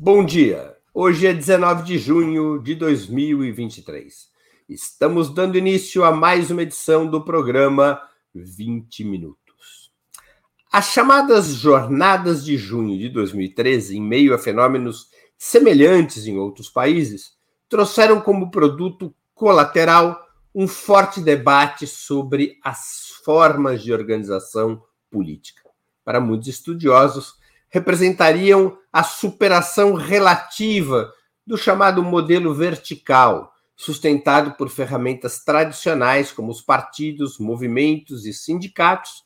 Bom dia. Hoje é 19 de junho de 2023. Estamos dando início a mais uma edição do programa 20 Minutos. As chamadas Jornadas de Junho de 2013, em meio a fenômenos semelhantes em outros países, trouxeram como produto colateral um forte debate sobre as formas de organização política. Para muitos estudiosos, representariam a superação relativa do chamado modelo vertical, sustentado por ferramentas tradicionais como os partidos, movimentos e sindicatos,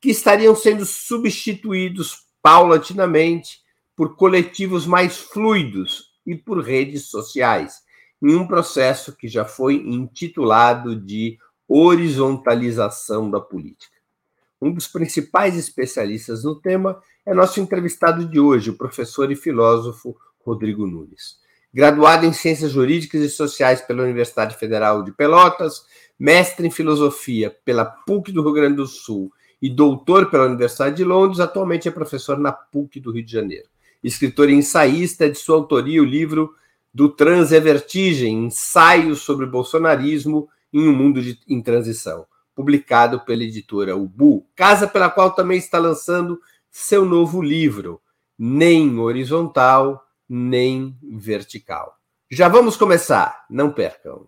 que estariam sendo substituídos paulatinamente por coletivos mais fluidos e por redes sociais, em um processo que já foi intitulado de horizontalização da política. Um dos principais especialistas no tema é nosso entrevistado de hoje, o professor e filósofo Rodrigo Nunes. Graduado em Ciências Jurídicas e Sociais pela Universidade Federal de Pelotas, mestre em Filosofia pela PUC do Rio Grande do Sul e doutor pela Universidade de Londres, atualmente é professor na PUC do Rio de Janeiro. Escritor e ensaísta, de sua autoria o livro Do Trans é Vertigem, ensaios sobre bolsonarismo em um mundo de, em transição, publicado pela editora Ubu, casa pela qual também está lançando seu novo livro, nem horizontal, nem vertical. Já vamos começar, não percam.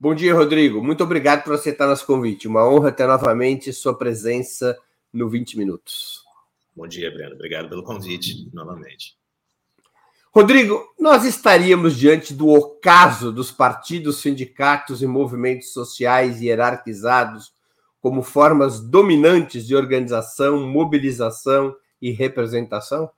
Bom dia, Rodrigo. Muito obrigado por aceitar nosso convite. Uma honra ter novamente sua presença no 20 Minutos. Bom dia, Breno. Obrigado pelo convite novamente. Rodrigo, nós estaríamos diante do ocaso dos partidos, sindicatos e movimentos sociais hierarquizados como formas dominantes de organização, mobilização e representação?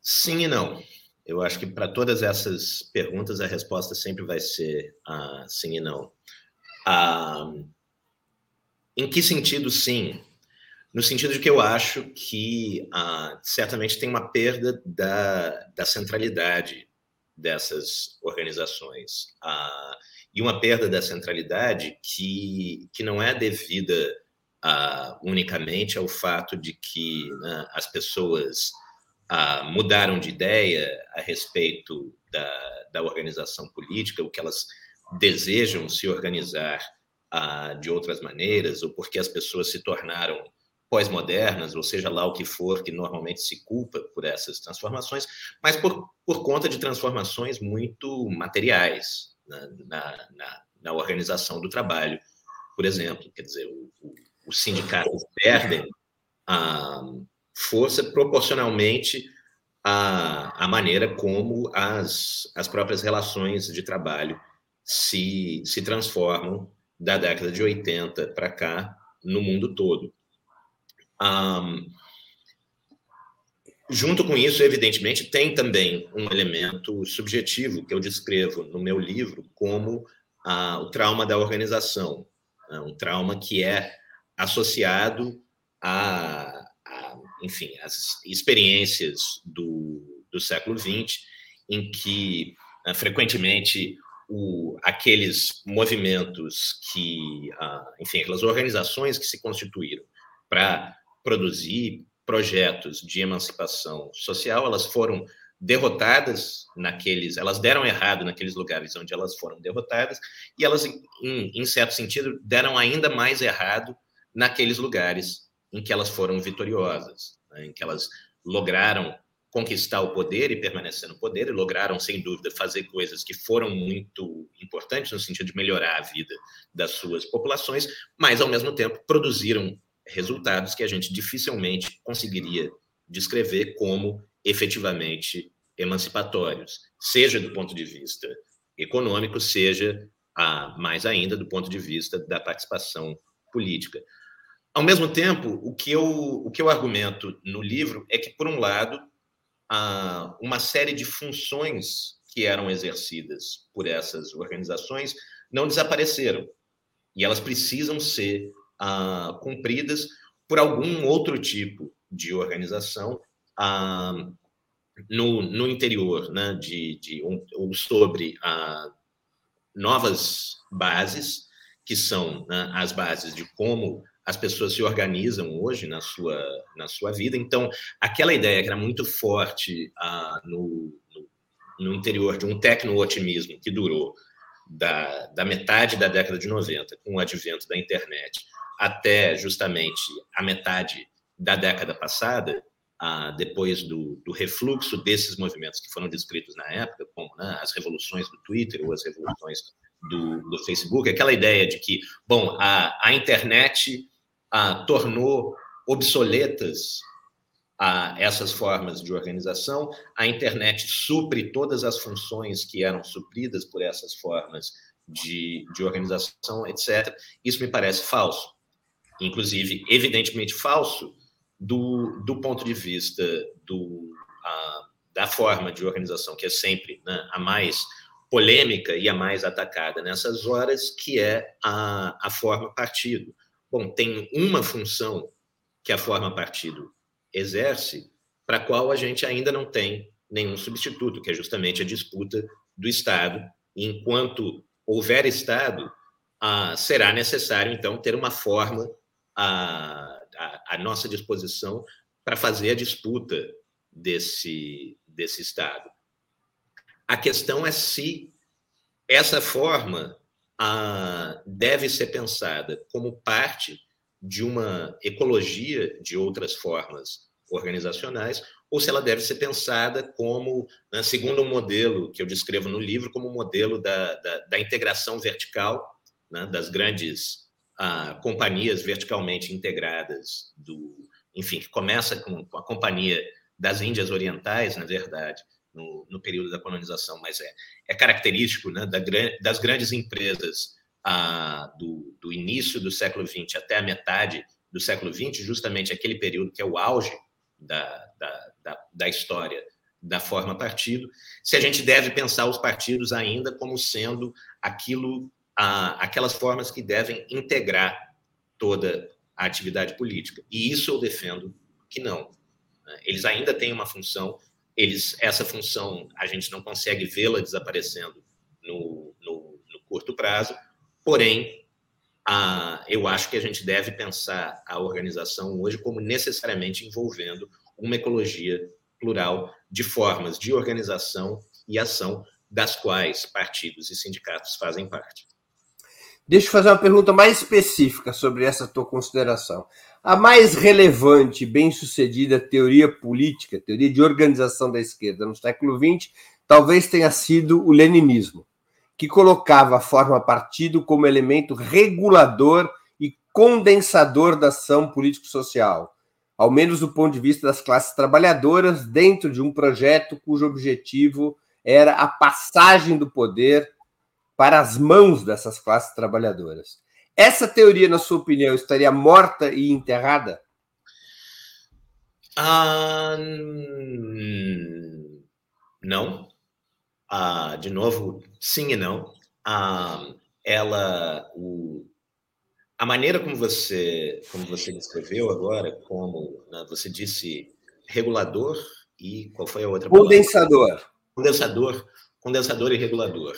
Sim e não. Eu acho que para todas essas perguntas a resposta sempre vai ser ah, sim e não. Ah, em que sentido sim? No sentido de que eu acho que ah, certamente tem uma perda da, da centralidade dessas organizações. Ah, e uma perda da centralidade que, que não é devida ah, unicamente ao fato de que né, as pessoas ah, mudaram de ideia a respeito da, da organização política, o que elas desejam se organizar ah, de outras maneiras, ou porque as pessoas se tornaram pós-modernas, ou seja lá o que for que normalmente se culpa por essas transformações, mas por, por conta de transformações muito materiais na, na, na, na organização do trabalho. Por exemplo, quer dizer, os sindicatos perdem a, força proporcionalmente à, à maneira como as, as próprias relações de trabalho se, se transformam da década de 80 para cá no mundo todo. Um, junto com isso, evidentemente, tem também um elemento subjetivo que eu descrevo no meu livro como o trauma da organização, né? um trauma que é associado a, enfim, as experiências do, do século XX, em que uh, frequentemente o, aqueles movimentos que, uh, enfim, aquelas organizações que se constituíram para produzir projetos de emancipação social, elas foram derrotadas naqueles, elas deram errado naqueles lugares onde elas foram derrotadas e elas, em, em certo sentido, deram ainda mais errado naqueles lugares em que elas foram vitoriosas, né, em que elas lograram conquistar o poder e permanecer no poder, e lograram, sem dúvida, fazer coisas que foram muito importantes no sentido de melhorar a vida das suas populações, mas, ao mesmo tempo, produziram resultados que a gente dificilmente conseguiria descrever como efetivamente emancipatórios, seja do ponto de vista econômico, seja, ah, mais ainda, do ponto de vista da participação política. Ao mesmo tempo, o que eu, o que eu argumento no livro é que, por um lado, há uma série de funções que eram exercidas por essas organizações não desapareceram. E elas precisam ser ah, cumpridas por algum outro tipo de organização ah, no, no interior, né, de, de um, ou sobre ah, novas bases, que são né, as bases de como as pessoas se organizam hoje na sua, na sua vida. Então, aquela ideia que era muito forte ah, no, no, no, interior de um tecno-otimismo que durou da, da metade da década de 90, com o advento da internet, até justamente a metade da década passada, ah, depois do, do, refluxo desses movimentos que foram descritos na época, como né, as revoluções do Twitter ou as revoluções do, do Facebook, aquela ideia de que, bom, a, a internet ah, tornou obsoletas ah, essas formas de organização, a internet supre todas as funções que eram supridas por essas formas de, de organização, etc. Isso me parece falso. Inclusive, evidentemente falso, do, do ponto de vista do, a, da forma de organização, que é sempre né, a mais polêmica e a mais atacada nessas horas, que é a, a forma partido. Bom, tem uma função que a forma partido exerce, para a qual a gente ainda não tem nenhum substituto, que é justamente a disputa do Estado. E enquanto houver Estado, ah, será necessário, então, ter uma forma ah, à, nossa disposição para fazer a disputa desse, desse Estado. A questão é se essa forma ah, deve ser pensada como parte de uma ecologia de outras formas organizacionais, ou se ela deve ser pensada como, né, segundo um modelo que eu descrevo no livro, como um modelo da, da, da integração vertical né, das grandes a companhias verticalmente integradas do, enfim, que começa com, com, a companhia das Índias Orientais, na verdade, no, no período da colonização, mas é, é característico né, da, das grandes empresas do, do, início do século XX até a metade do século XX, justamente aquele período que é o auge da, da, da, da história da forma partido, se a gente deve pensar os partidos ainda como sendo aquilo a, aquelas formas que devem integrar toda a atividade política. E isso eu defendo que não. Né? Eles ainda têm uma função, eles essa função a gente não consegue vê-la desaparecendo no, no, no, curto prazo, porém, a, eu acho que a gente deve pensar a organização hoje como necessariamente envolvendo uma ecologia plural de formas de organização e ação das quais partidos e sindicatos fazem parte. Deixa eu fazer uma pergunta mais específica sobre essa tua consideração. A mais relevante, bem-sucedida teoria política, teoria de organização da esquerda no século XX, talvez tenha sido o leninismo, que colocava a forma partido como elemento regulador e condensador da ação político-social, ao menos do ponto de vista das classes trabalhadoras, dentro de um projeto cujo objetivo era a passagem do poder para as mãos dessas classes trabalhadoras. Essa teoria, na sua opinião, estaria morta e enterrada? Ah, não. Ah, de novo, sim e não. Ah, ela, o, a maneira como você, como você descreveu agora, como né, você disse regulador e qual foi a outra? Condensador. Palavra? Condensador, condensador e regulador.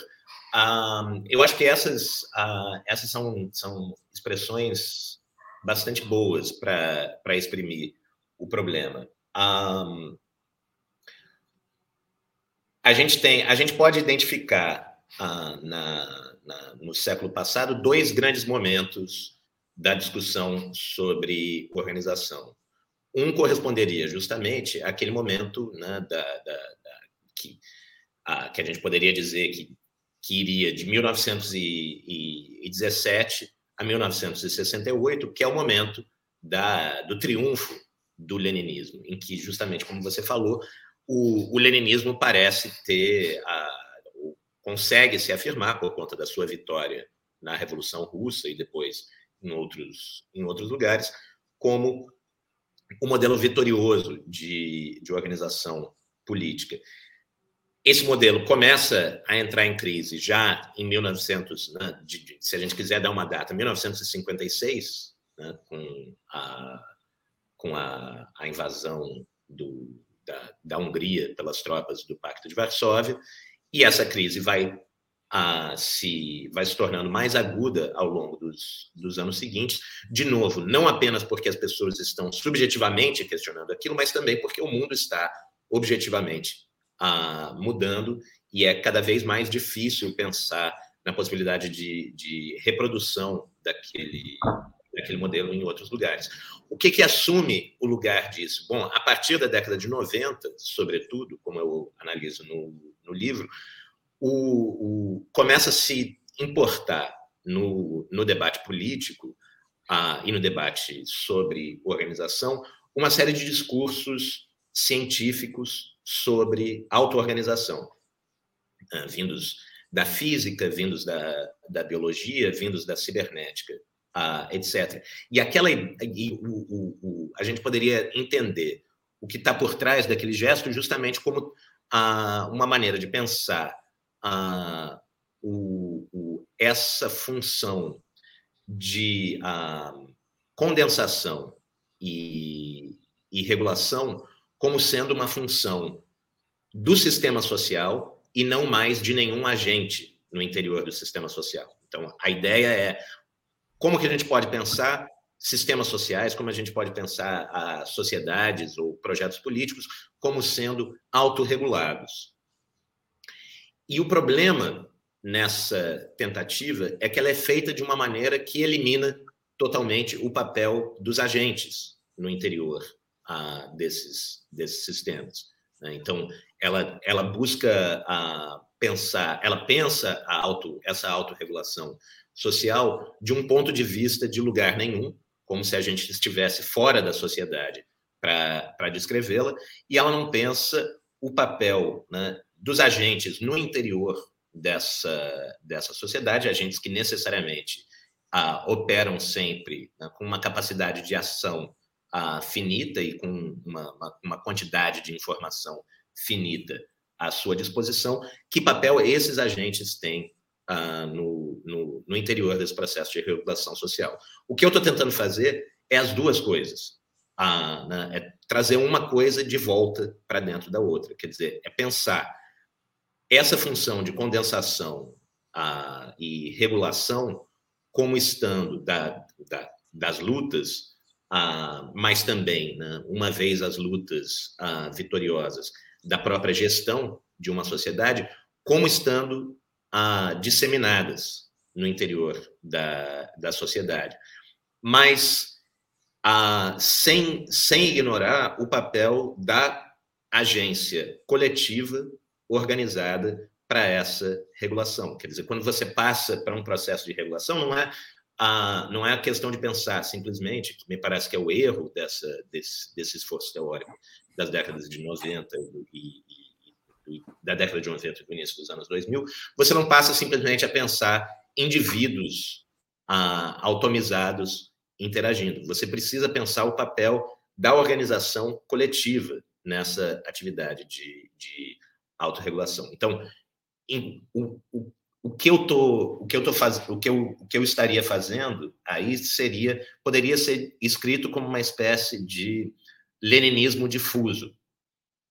Uh, eu acho que essas, uh, essas são, são expressões bastante boas para exprimir o problema. Um, a gente tem, a gente pode identificar uh, na, na, no século passado dois grandes momentos da discussão sobre organização. Um corresponderia justamente àquele momento né, da, da, da que, que a gente poderia dizer que que iria de 1917 a 1968, que é o momento da, do triunfo do leninismo, em que, justamente como você falou, o, o leninismo parece ter, a, consegue se afirmar por conta da sua vitória na Revolução Russa e depois em outros, em outros lugares, como o modelo vitorioso de, de organização política. Esse modelo começa a entrar em crise já em 1900, né, se a gente quiser dar uma data, 1956, né, com, a, com a, a invasão do, da, da Hungria pelas tropas do Pacto de Varsóvia, e essa crise vai a, se vai se tornando mais aguda ao longo dos, dos anos seguintes. De novo, não apenas porque as pessoas estão subjetivamente questionando aquilo, mas também porque o mundo está objetivamente a, mudando e é cada vez mais difícil pensar na possibilidade de, de reprodução daquele, daquele modelo em outros lugares. O que, que assume o lugar disso? Bom, a partir da década de 90, sobretudo, como eu analiso no, no livro, o, o, começa a se importar no, no debate político ah, e no debate sobre organização uma série de discursos científicos sobre auto-organização, ah, vindos da física, vindos da, da biologia, vindos da cibernética, ah, etc. E aquela e o, o, o, a gente poderia entender o que está por trás daquele gesto justamente como ah, uma maneira de pensar o, o, essa função de condensação e, e regulação como sendo uma função do sistema social e não mais de nenhum agente no interior do sistema social. Então, a ideia é como que a gente pode pensar sistemas sociais, como a gente pode pensar as sociedades ou projetos políticos como sendo autorregulados. E o problema nessa tentativa é que ela é feita de uma maneira que elimina totalmente o papel dos agentes no interior desses, desses sistemas. Né? Então, ela, ela busca ah, pensar, ela pensa a auto, essa autorregulação social de um ponto de vista de lugar nenhum, como se a gente estivesse fora da sociedade para descrevê-la, e ela não pensa o papel né, dos agentes no interior dessa, dessa sociedade, agentes que necessariamente ah, operam sempre né, com uma capacidade de ação finita e com uma, uma, uma, quantidade de informação finita à sua disposição, que papel esses agentes têm ah, no, no, no, interior desse processo de regulação social. O que eu estou tentando fazer é as duas coisas. Ah, né, é trazer uma coisa de volta para dentro da outra. Quer dizer, é pensar essa função de condensação ah, e regulação como estando da, da, das lutas, ah, mas também, né, uma vez as lutas ah, vitoriosas, da própria gestão de uma sociedade, como estando ah, disseminadas no interior da, da sociedade. Mas ah, sem, sem ignorar o papel da agência coletiva organizada para essa regulação. Quer dizer, quando você passa para um processo de regulação, não é não é a questão de pensar simplesmente, que me parece que é o erro dessa, desse, desse esforço teórico das décadas de 90 e, e, e da década de 90 e do início dos anos 2000, você não passa simplesmente a pensar indivíduos ah, automizados interagindo. Você precisa pensar o papel da organização coletiva nessa atividade de, de autorregulação. Então, em, o, o, o que eu tô, o que eu tô fazendo, o que eu, o que eu estaria fazendo aí seria, poderia ser escrito como uma espécie de leninismo difuso,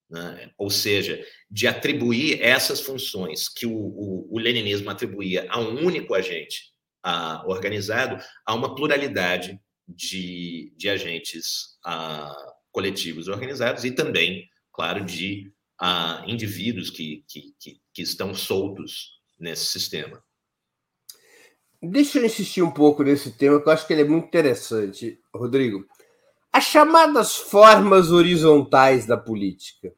né? ou seja, de atribuir essas funções que o, o, o leninismo atribuía a um único agente a, organizado a uma pluralidade de, de agentes a, coletivos organizados e também, claro, de a indivíduos que, que, que, que estão soltos nesse sistema. Deixa eu insistir um pouco nesse tema, que eu acho que ele é muito interessante, Rodrigo. As chamadas formas horizontais da política,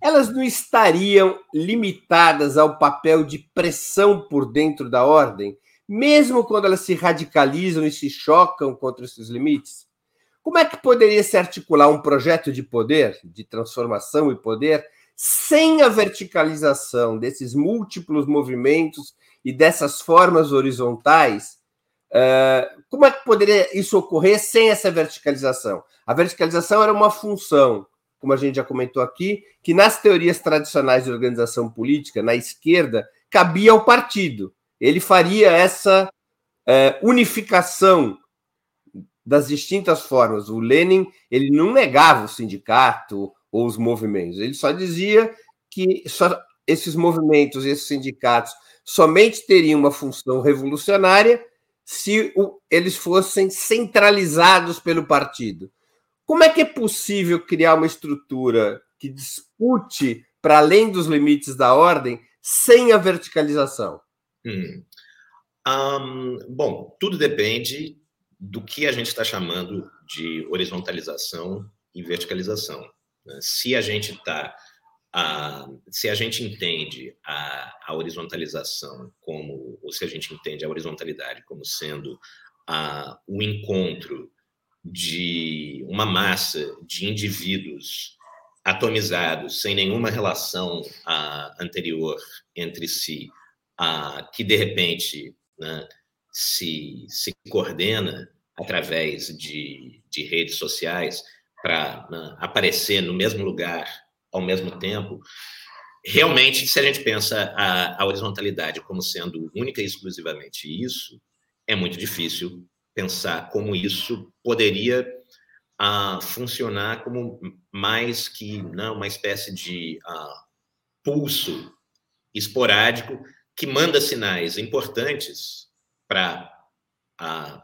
elas não estariam limitadas ao papel de pressão por dentro da ordem, mesmo quando elas se radicalizam e se chocam contra esses limites? Como é que poderia se articular um projeto de poder, de transformação e poder, sem a verticalização desses múltiplos movimentos e dessas formas horizontais, uh, como é que poderia isso ocorrer sem essa verticalização? A verticalização era uma função, como a gente já comentou aqui, que nas teorias tradicionais de organização política, na esquerda, cabia ao partido. Ele faria essa uh, unificação das distintas formas. O Lenin ele não negava o sindicato ou os movimentos, ele só dizia que só esses movimentos, esses sindicatos, somente teriam uma função revolucionária se eles fossem centralizados pelo partido. Como é que é possível criar uma estrutura que dispute para além dos limites da ordem sem a verticalização? Hum. Um, bom, tudo depende do que a gente está chamando de horizontalização e verticalização. Né? Se a gente está se a gente entende a, a, horizontalização como, ou se a gente entende a horizontalidade como sendo a, o encontro de uma massa de indivíduos atomizados, sem nenhuma relação anterior entre si, que de repente né, se, se coordena através de, de redes sociais para né, aparecer no mesmo lugar ao mesmo tempo. Realmente, se a gente pensa a, a horizontalidade como sendo única e exclusivamente isso, é muito difícil pensar como isso poderia uh, funcionar como mais que não, né, uma espécie de uh, pulso esporádico que manda sinais importantes para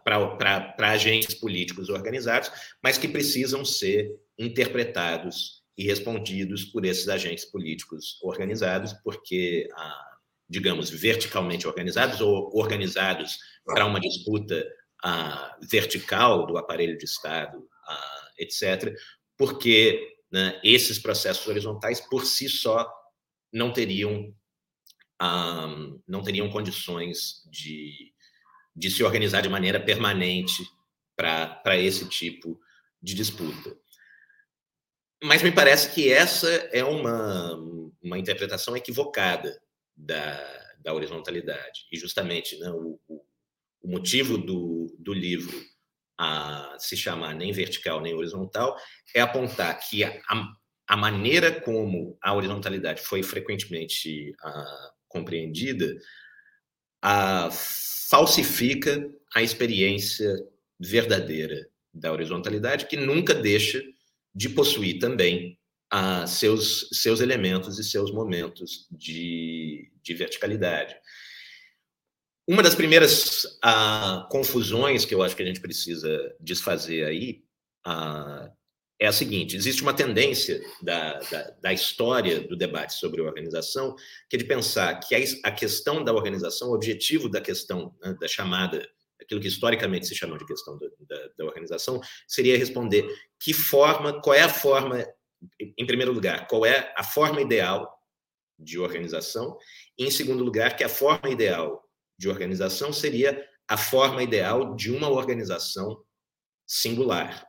para agentes políticos organizados, mas que precisam ser interpretados e respondidos por esses agentes políticos organizados, porque, ah, digamos, verticalmente organizados ou organizados para uma disputa ah, vertical do aparelho de Estado, ah, etc., porque né, esses processos horizontais, por si só, não teriam, não teriam condições de, de se organizar de maneira permanente para esse tipo de disputa. Mas me parece que essa é uma, uma interpretação equivocada da, da horizontalidade. E justamente né, o, o motivo do, do livro a se chamar nem vertical nem horizontal é apontar que a, a maneira como a horizontalidade foi frequentemente a, compreendida a, falsifica a experiência verdadeira da horizontalidade, que nunca deixa de possuir também ah, seus, seus elementos e seus momentos de, de verticalidade. Uma das primeiras ah, confusões que eu acho que a gente precisa desfazer aí ah, é a seguinte: existe uma tendência da, da, da, história do debate sobre organização, que é de pensar que a, questão da organização, o objetivo da questão né, da chamada aquilo que historicamente se chamou de questão da, da, da, organização, seria responder que forma, qual é a forma, em primeiro lugar, qual é a forma ideal de organização, e em segundo lugar, que a forma ideal de organização seria a forma ideal de uma organização singular.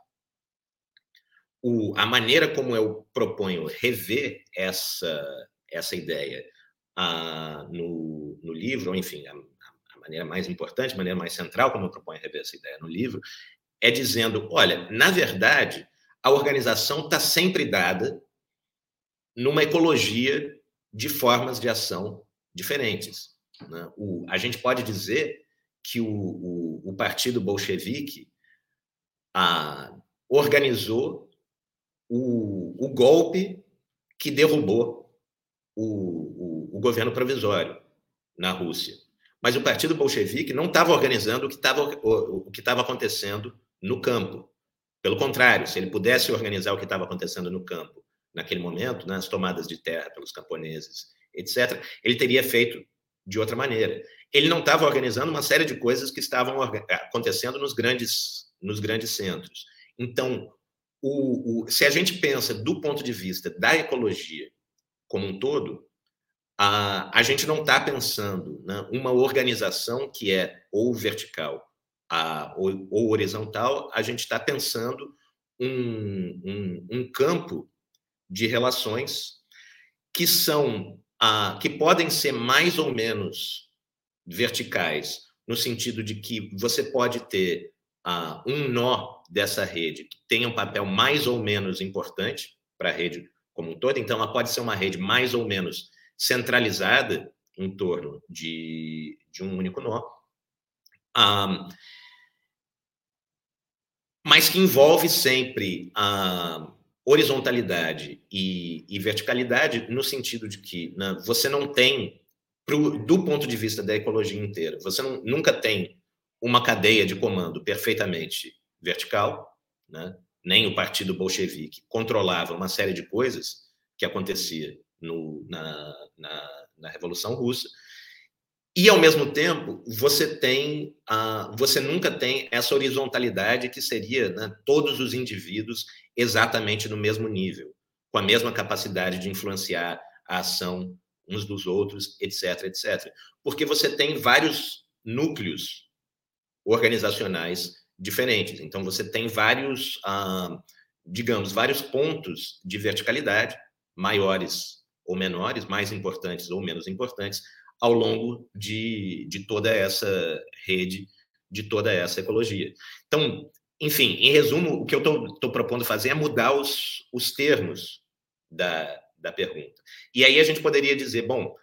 O, a maneira como eu proponho rever essa, essa ideia no, no livro, ou enfim, a, maneira mais importante, maneira mais central, como eu proponho rever essa ideia no livro, é dizendo: olha, na verdade, a organização está sempre dada numa ecologia de formas de ação diferentes. Né? O, a gente pode dizer que o, o, o Partido Bolchevique a, organizou o, o golpe que derrubou o, o governo provisório na Rússia. Mas o Partido Bolchevique não estava organizando o que estava o, que estava acontecendo no campo. Pelo contrário, se ele pudesse organizar o que estava acontecendo no campo naquele momento, nas né, tomadas de terra pelos camponeses, etc., ele teria feito de outra maneira. Ele não estava organizando uma série de coisas que estavam acontecendo nos grandes, nos grandes centros. Então, o, o, se a gente pensa do ponto de vista da ecologia como um todo, a, a gente não está pensando né, uma organização que é ou vertical a, ou, ou, horizontal, a gente está pensando um, um, um, campo de relações que são a, que podem ser mais ou menos verticais, no sentido de que você pode ter a, um nó dessa rede que tenha um papel mais ou menos importante para a rede como um todo, então ela pode ser uma rede mais ou menos centralizada em torno de, de um único nó. Um, mas que envolve sempre a horizontalidade e, e verticalidade no sentido de que né, você não tem, pro, do ponto de vista da ecologia inteira, você não, nunca tem uma cadeia de comando perfeitamente vertical, né? nem o partido bolchevique controlava uma série de coisas que acontecia no, na, na, na Revolução Russa, e, ao mesmo tempo, você tem, uh, você nunca tem essa horizontalidade que seria né, todos os indivíduos exatamente no mesmo nível, com a mesma capacidade de influenciar a ação uns dos outros, etc, etc. Porque você tem vários núcleos organizacionais diferentes. Então, você tem vários, uh, digamos, vários pontos de verticalidade, maiores ou menores, mais importantes ou menos importantes, ao longo de, de toda essa rede, de toda essa ecologia. Então, enfim, em resumo, o que eu estou propondo fazer é mudar os, os termos da, da pergunta. E aí a gente poderia dizer, bom,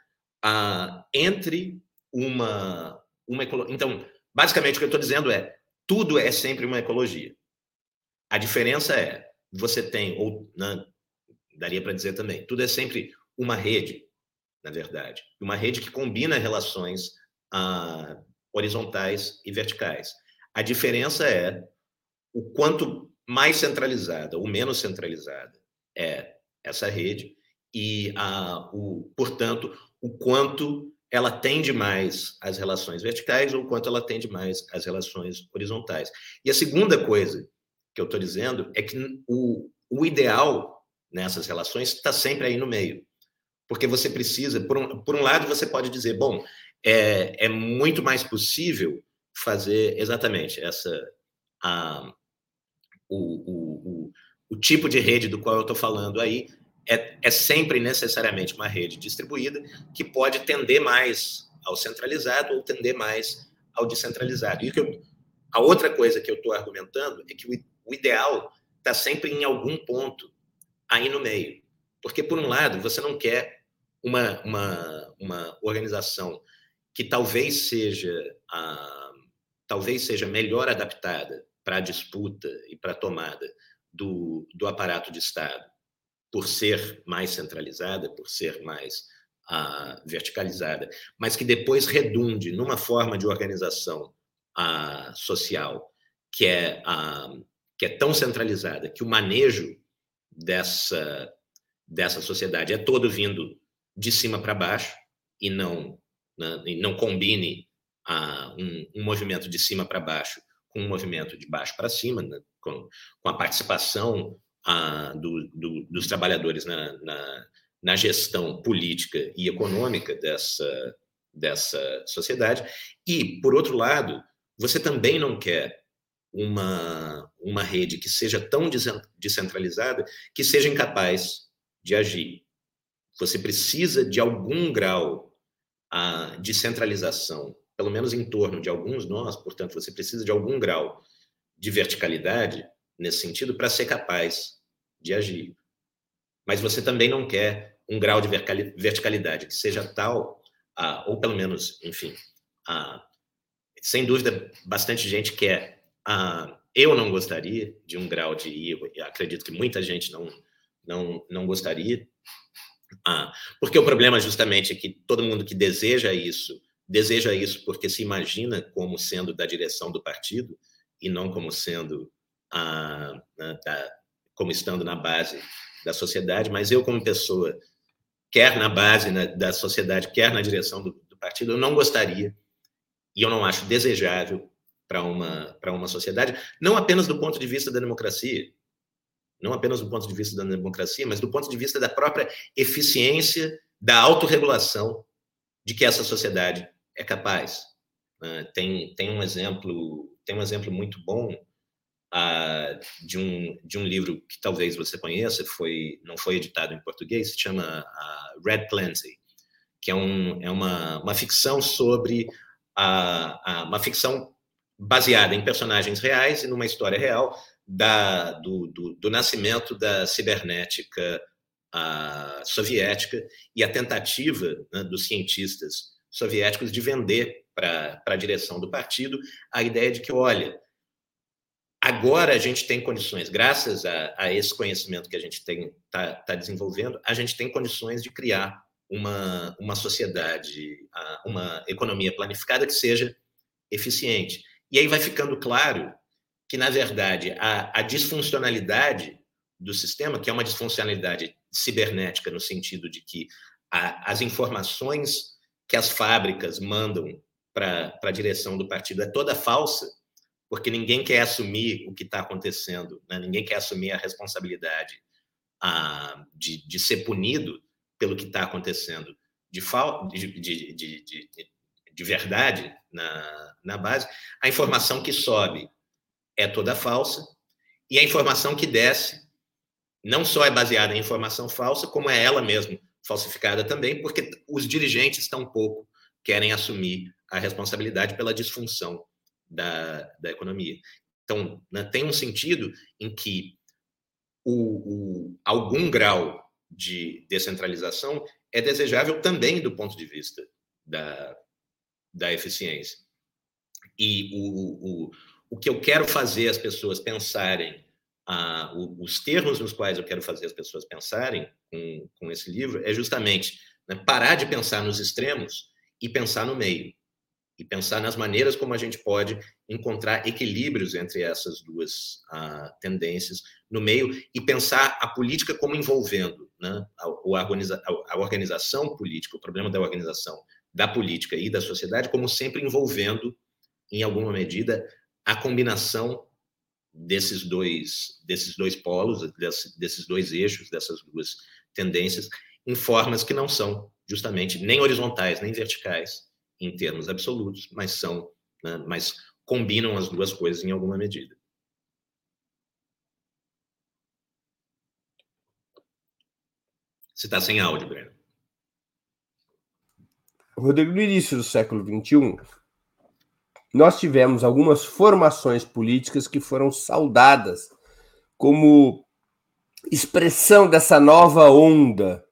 ah, entre uma, uma. Então, basicamente, o que eu estou dizendo é: tudo é sempre uma ecologia. A diferença é, você tem, ou né, daria para dizer também, tudo é sempre uma rede, na verdade. Uma rede que combina relações ah, horizontais e verticais. A diferença é o quanto mais centralizada ou menos centralizada é essa rede e, ah, o, portanto, o quanto ela tende mais às relações verticais ou quanto ela tende mais às relações horizontais. E a segunda coisa que eu estou dizendo é que o, o ideal nessas relações está sempre aí no meio porque você precisa, por um, por um lado, você pode dizer, bom, é, é muito mais possível fazer exatamente essa a, o, o, o, o tipo de rede do qual eu estou falando aí é, é sempre necessariamente uma rede distribuída que pode tender mais ao centralizado ou tender mais ao descentralizado. E eu, a outra coisa que eu estou argumentando é que o, o ideal está sempre em algum ponto aí no meio. Porque, por um lado, você não quer uma, uma, uma organização que talvez seja a, talvez seja melhor adaptada para a disputa e para a tomada do, do aparato de Estado, por ser mais centralizada, por ser mais uh, verticalizada, mas que depois redunde numa forma de organização uh, social que é, uh, que é tão centralizada que o manejo dessa, dessa sociedade é todo vindo de cima para baixo e não, né, não combine um, um, movimento de cima para baixo com um movimento de baixo para cima, né, com, com, a participação a, do, do, dos trabalhadores na, na, na, gestão política e econômica dessa, dessa sociedade. E, por outro lado, você também não quer uma, uma rede que seja tão descentralizada que seja incapaz de agir você precisa de algum grau ah, de centralização, pelo menos em torno de alguns nós, portanto, você precisa de algum grau de verticalidade nesse sentido para ser capaz de agir. Mas você também não quer um grau de verticalidade que seja tal, ah, ou pelo menos, enfim, ah, sem dúvida, bastante gente quer. Ah, eu não gostaria de um grau de, eu acredito que muita gente não, não, não gostaria, ah, porque o problema justamente é que todo mundo que deseja isso, deseja isso porque se imagina como sendo da direção do partido e não como sendo ah, da, como estando na base da sociedade, mas eu como pessoa, quer na base né, da sociedade, quer na direção do, do partido, eu não gostaria e eu não acho desejável para uma, para uma sociedade, não apenas do ponto de vista da democracia, não apenas do ponto de vista da democracia, mas do ponto de vista da própria eficiência da autorregulação de que essa sociedade é capaz. Uh, tem, tem um exemplo tem um exemplo muito bom de, um, de um livro que talvez você conheça, foi não foi editado em português, se chama uh, Red Plenty, que é, um, é uma, uma ficção sobre a, uma ficção baseada em personagens reais e numa história real da, do, do, do, nascimento da cibernética soviética e a tentativa né, dos cientistas soviéticos de vender para a direção do partido a ideia de que, olha, agora a gente tem condições, graças a, a esse conhecimento que a gente está tá desenvolvendo, a gente tem condições de criar uma, uma sociedade, uma economia planificada que seja eficiente. E aí vai ficando claro que, na verdade, a, a disfuncionalidade do sistema, que é uma disfuncionalidade cibernética, no sentido de que a, as informações que as fábricas mandam para a direção do partido é toda falsa, porque ninguém quer assumir o que está acontecendo, né? ninguém quer assumir a responsabilidade a, de, de ser punido pelo que está acontecendo de, de, de, de, de verdade na, na base, a informação que sobe é toda falsa e a informação que desce não só é baseada em informação falsa, como é ela mesma falsificada também, porque os dirigentes tampouco querem assumir a responsabilidade pela disfunção da, da economia. Então, né, tem um sentido em que o, o, algum grau de descentralização é desejável também do ponto de vista da, da eficiência. E o, o, o que eu quero fazer as pessoas pensarem, ah, os termos nos quais eu quero fazer as pessoas pensarem com, com esse livro, é justamente né, parar de pensar nos extremos e pensar no meio. E pensar nas maneiras como a gente pode encontrar equilíbrios entre essas duas ah, tendências no meio e pensar a política como envolvendo né, a, a, a organização política, o problema da organização da política e da sociedade, como sempre envolvendo, em alguma medida, a combinação desses dois, desses dois polos, desses dois eixos, dessas duas tendências, em formas que não são justamente nem horizontais nem verticais em termos absolutos, mas são, né, mas combinam as duas coisas em alguma medida. Você está sem áudio, Breno. Rodrigo, no início do século XXI, nós tivemos algumas formações políticas que foram saudadas como expressão dessa nova onda,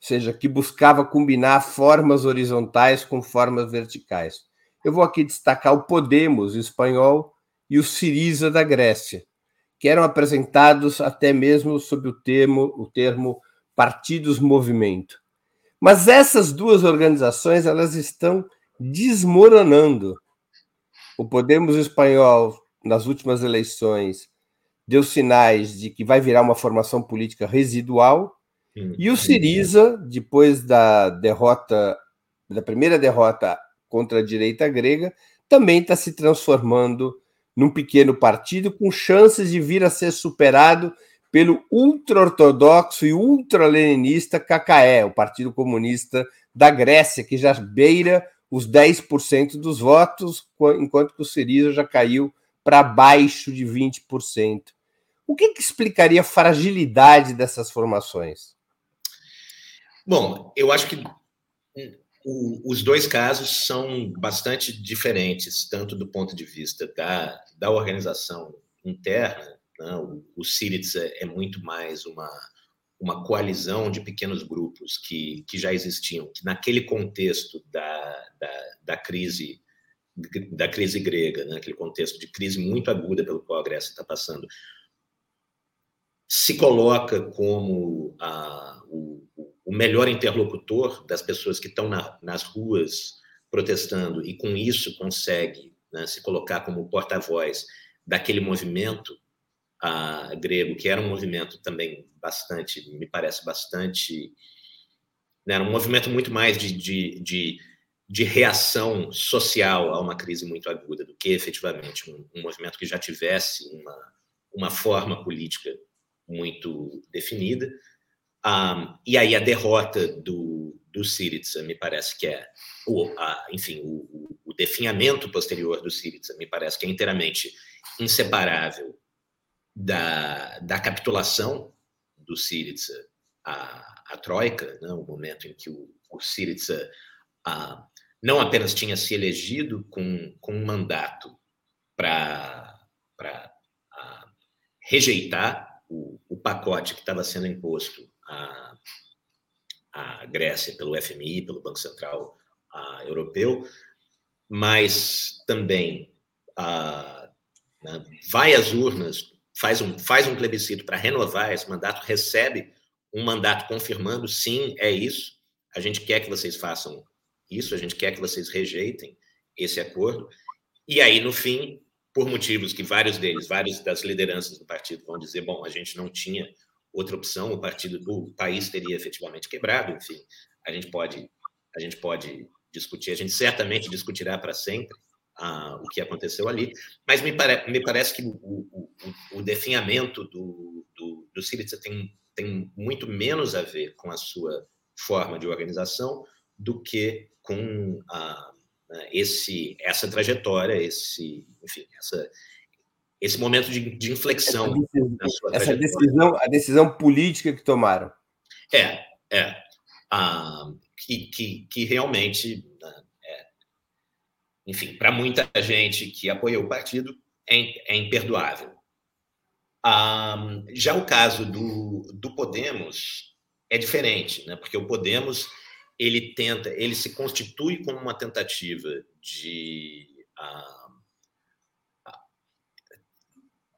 seja, que buscava combinar formas horizontais com formas verticais. Eu vou aqui destacar o Podemos espanhol e o Siriza da Grécia, que eram apresentados até mesmo sob o termo, o termo partidos movimento. Mas essas duas organizações elas estão desmoronando. O Podemos espanhol nas últimas eleições deu sinais de que vai virar uma formação política residual e o Siriza, depois da derrota da primeira derrota contra a direita grega, também está se transformando num pequeno partido com chances de vir a ser superado pelo ultra-ortodoxo e ultra-leninista KKE, o Partido Comunista da Grécia, que já beira os 10% dos votos, enquanto que o Syriza já caiu para abaixo de 20%. O que, que explicaria a fragilidade dessas formações? Bom, eu acho que os dois casos são bastante diferentes, tanto do ponto de vista da, da organização interna né? O, o é, é muito mais uma, uma coalizão de pequenos grupos que, que já existiam, que naquele contexto da, da, da crise da crise grega, né? aquele contexto de crise muito aguda pelo qual a Grécia está passando, se coloca como a, o, melhor interlocutor das pessoas que estão na, nas ruas protestando e com isso consegue né, se colocar como porta-voz daquele movimento a grego, que era um movimento também bastante, me parece bastante, né, era um movimento muito mais de, de, de, de, reação social a uma crise muito aguda do que efetivamente um, um movimento que já tivesse uma, uma forma política muito definida. Um, e aí a derrota do, do me parece que é, o, a, enfim, o, o definhamento posterior do Syriza me parece que é inteiramente inseparável da, da capitulação do Syriza à, à Troika, né, o momento em que o, o não apenas tinha se elegido com, com um mandato para rejeitar o, o, pacote que estava sendo imposto à, à Grécia pelo FMI, pelo Banco Central ah, Europeu, mas também ah, né, vai às urnas, faz um, faz um plebiscito para renovar esse mandato, recebe um mandato confirmando, sim, é isso, a gente quer que vocês façam isso, a gente quer que vocês rejeitem esse acordo, e aí, no fim, por motivos que vários deles, vários das lideranças do partido vão dizer, bom, a gente não tinha outra opção, o partido, o país teria efetivamente quebrado, enfim, a gente pode, a gente pode discutir, a gente certamente discutirá para sempre ah, o que aconteceu ali, mas me, pare, me parece que o, o, o, definhamento do, do, do Syriza tem, tem muito menos a ver com a sua forma de organização do que com a, né, esse, essa trajetória, esse, enfim, essa, esse momento de, de inflexão. Essa, decisão, essa decisão, a decisão política que tomaram. É, é. Ah, que, que, que realmente, né, é, enfim, para muita gente que apoiou o partido, é, é imperdoável. Ah, já o caso do, do Podemos é diferente, né? porque o Podemos ele tenta, ele se constitui como uma tentativa de uh,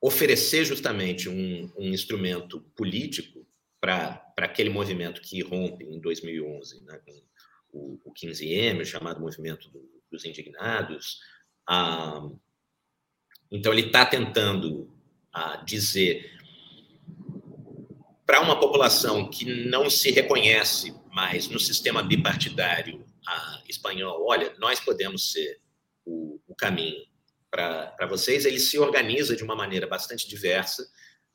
oferecer justamente um, um instrumento político para aquele movimento que rompe em 2011, né, o, o 15M, o chamado movimento do, dos indignados. Uh, então, ele está tentando uh, dizer para uma população que não se reconhece mais no sistema bipartidário ah, espanhol, olha, nós podemos ser o, o caminho para vocês, ele se organiza de uma maneira bastante diversa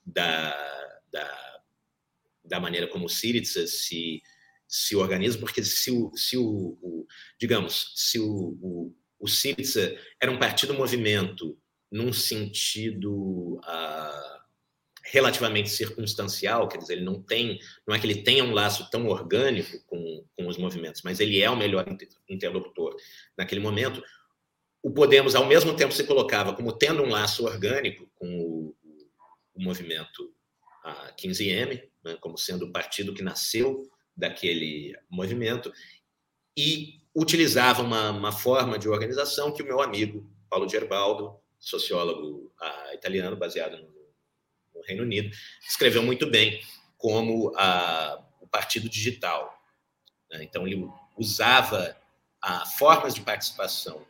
da, da, da maneira como o Syriza se, se organiza, porque se o, se o, o digamos, se o, o, o Syriza era um partido-movimento num sentido... Uh, relativamente circunstancial, quer dizer, ele não tem, não é que ele tenha um laço tão orgânico com, com os movimentos, mas ele é o melhor interlocutor naquele momento. O Podemos, ao mesmo tempo, se colocava como tendo um laço orgânico com o, o movimento a 15M, né, como sendo o partido que nasceu daquele movimento, e utilizava uma, uma forma de organização que o meu amigo Paulo Gerbaldo, sociólogo uh, italiano, baseado no Reino Unido, escreveu muito bem como a, o partido digital. Né? Então, ele usava a, formas de participação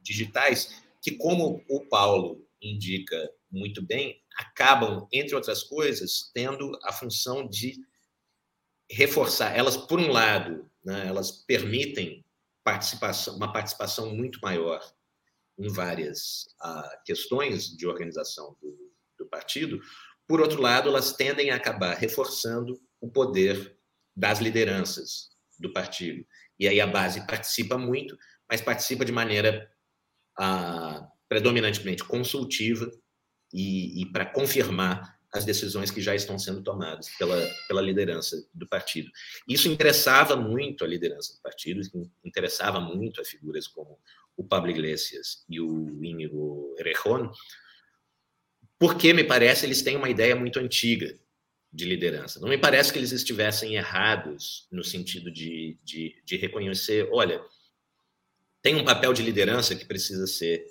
digitais que, como o Paulo indica muito bem, acabam, entre outras coisas, tendo a função de reforçar. Elas, por um lado, né, elas permitem participação, uma participação muito maior em várias uh, questões de organização do, do partido, por outro lado, elas tendem a acabar reforçando o poder das lideranças do partido. E aí a base participa muito, mas participa de maneira ah, predominantemente consultiva e, e para confirmar as decisões que já estão sendo tomadas pela, pela liderança do partido. Isso interessava muito a liderança do partido, interessava muito a figuras como o Pablo Iglesias e o Íñigo Errejón, porque, me parece, eles têm uma ideia muito antiga de liderança. Não me parece que eles estivessem errados no sentido de, de, de reconhecer: olha, tem um papel de liderança que precisa ser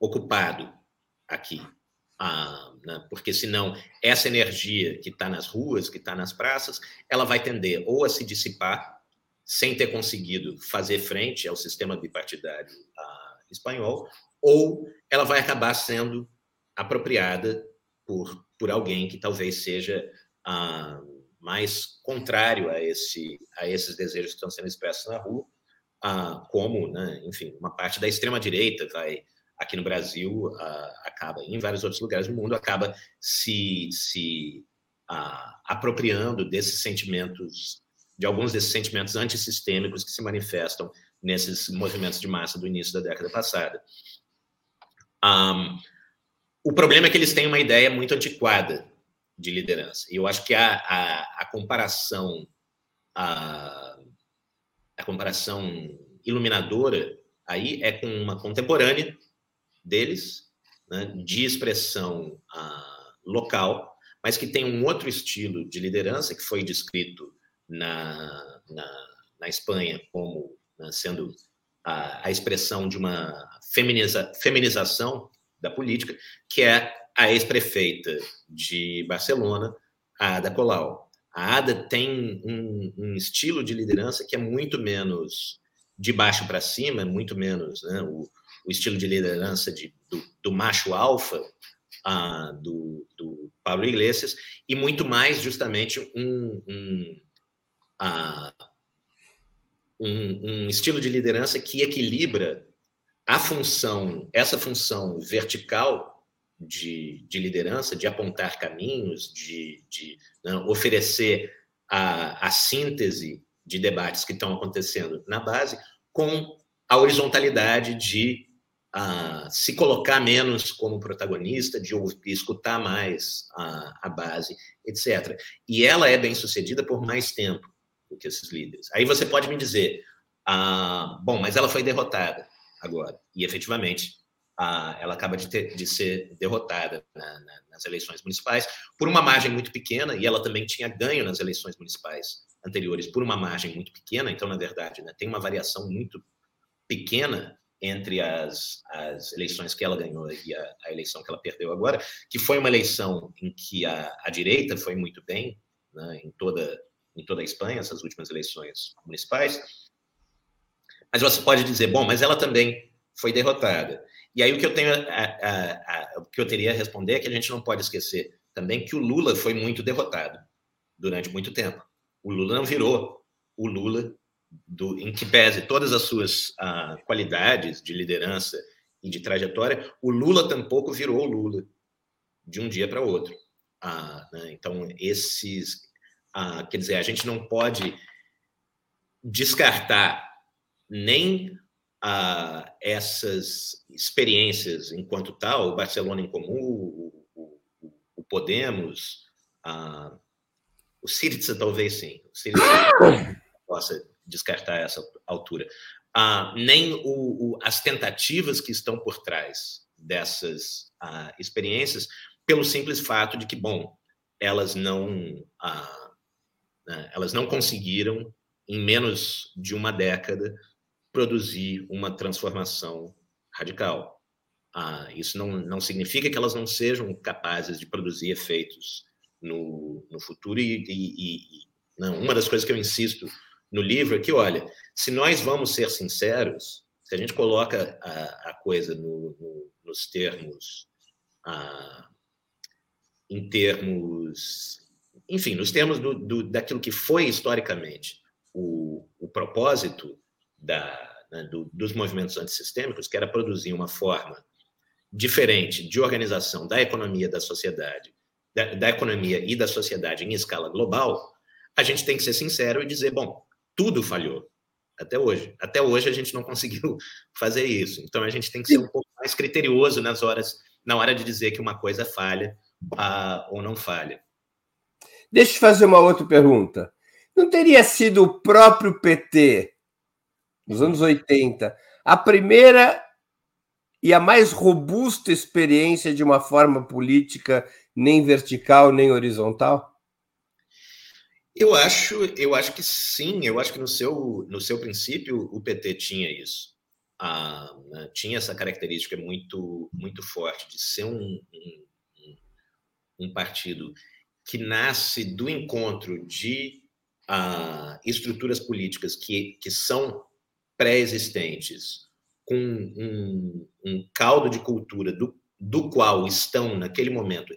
ocupado aqui. Ah, né? Porque, senão, essa energia que está nas ruas, que está nas praças, ela vai tender ou a se dissipar sem ter conseguido fazer frente ao sistema bipartidário ah, espanhol, ou ela vai acabar sendo apropriada por, por alguém que talvez seja ah, mais contrário a, esse, a esses desejos que estão sendo expressos na rua, ah, como, né, enfim, uma parte da extrema-direita vai, aqui no Brasil, ah, acaba, em vários outros lugares do mundo, acaba se, se ah, apropriando desses sentimentos, de alguns desses sentimentos antissistêmicos que se manifestam nesses movimentos de massa do início da década passada. Um, o problema é que eles têm uma ideia muito antiquada de liderança. E eu acho que a, a, a comparação a, comparação iluminadora aí é com uma contemporânea deles, né, de expressão local, mas que tem um outro estilo de liderança que foi descrito na, na, na Espanha como né, sendo a, a, expressão de uma feminiza, feminização da política, que é a ex-prefeita de Barcelona, a Ada Colau. A Ada tem um, um, estilo de liderança que é muito menos de baixo para cima, muito menos né, o, o, estilo de liderança de, do, do macho alfa uh, do, do Paulo Iglesias, e muito mais justamente um, um, uh, um, um estilo de liderança que equilibra a função, essa função vertical de, de liderança, de apontar caminhos, de, de né, oferecer a, a síntese de debates que estão acontecendo na base, com a horizontalidade de uh, se colocar menos como protagonista, de escutar mais a, a base, etc. E ela é bem sucedida por mais tempo do que esses líderes. Aí você pode me dizer, ah, bom, mas ela foi derrotada agora. E efetivamente, ela acaba de, ter, de ser derrotada na, na, nas eleições municipais por uma margem muito pequena, e ela também tinha ganho nas eleições municipais anteriores por uma margem muito pequena, então, na verdade, né, tem uma variação muito pequena entre as, as eleições que ela ganhou e a, a, eleição que ela perdeu agora, que foi uma eleição em que a, a direita foi muito bem né, em, toda, em toda a Espanha, essas últimas eleições municipais. Mas você pode dizer, bom, mas ela também foi derrotada. E aí o que eu tenho a, a, a, o que eu teria a responder é que a gente não pode esquecer também que o Lula foi muito derrotado durante muito tempo. O Lula não virou o Lula do, em que pese todas as suas uh, qualidades de liderança e de trajetória, o Lula tampouco virou o Lula de um dia para outro. Uh, né? Então esses, uh, quer dizer, a gente não pode descartar nem a essas experiências enquanto tal, o Barcelona em Comum, o, o, o Podemos, a, o Syriza talvez sim, o Syriza possa descartar essa altura, ah, nem o, o, as tentativas que estão por trás dessas ah, experiências, pelo simples fato de que, bom, elas não, ah, né, elas não conseguiram, em menos de uma década, produzir uma transformação radical. Ah, isso não, não significa que elas não sejam capazes de produzir efeitos no, no futuro. E, e, e não, uma das coisas que eu insisto no livro é que, olha, se nós vamos ser sinceros, se a gente coloca a, a coisa no, no, nos termos, ah, em termos, enfim, nos termos do, do, daquilo que foi historicamente o, o propósito da, né, do, dos movimentos antissistêmicos, que era produzir uma forma diferente de organização da economia da sociedade, da, da economia e da sociedade em escala global, a gente tem que ser sincero e dizer, bom, tudo falhou até hoje. Até hoje a gente não conseguiu fazer isso. Então a gente tem que ser um pouco mais criterioso nas horas, na hora de dizer que uma coisa falha uh, ou não falha. Deixa eu fazer uma outra pergunta. Não teria sido o próprio PT nos anos 80, a primeira e a mais robusta experiência de uma forma política nem vertical nem horizontal? Eu acho, eu acho que sim. Eu acho que no seu, no seu princípio o PT tinha isso. Ah, tinha essa característica muito, muito forte de ser um, um, um partido que nasce do encontro de ah, estruturas políticas que, que são pré-existentes, com um, um, caldo de cultura do, do qual estão, naquele momento,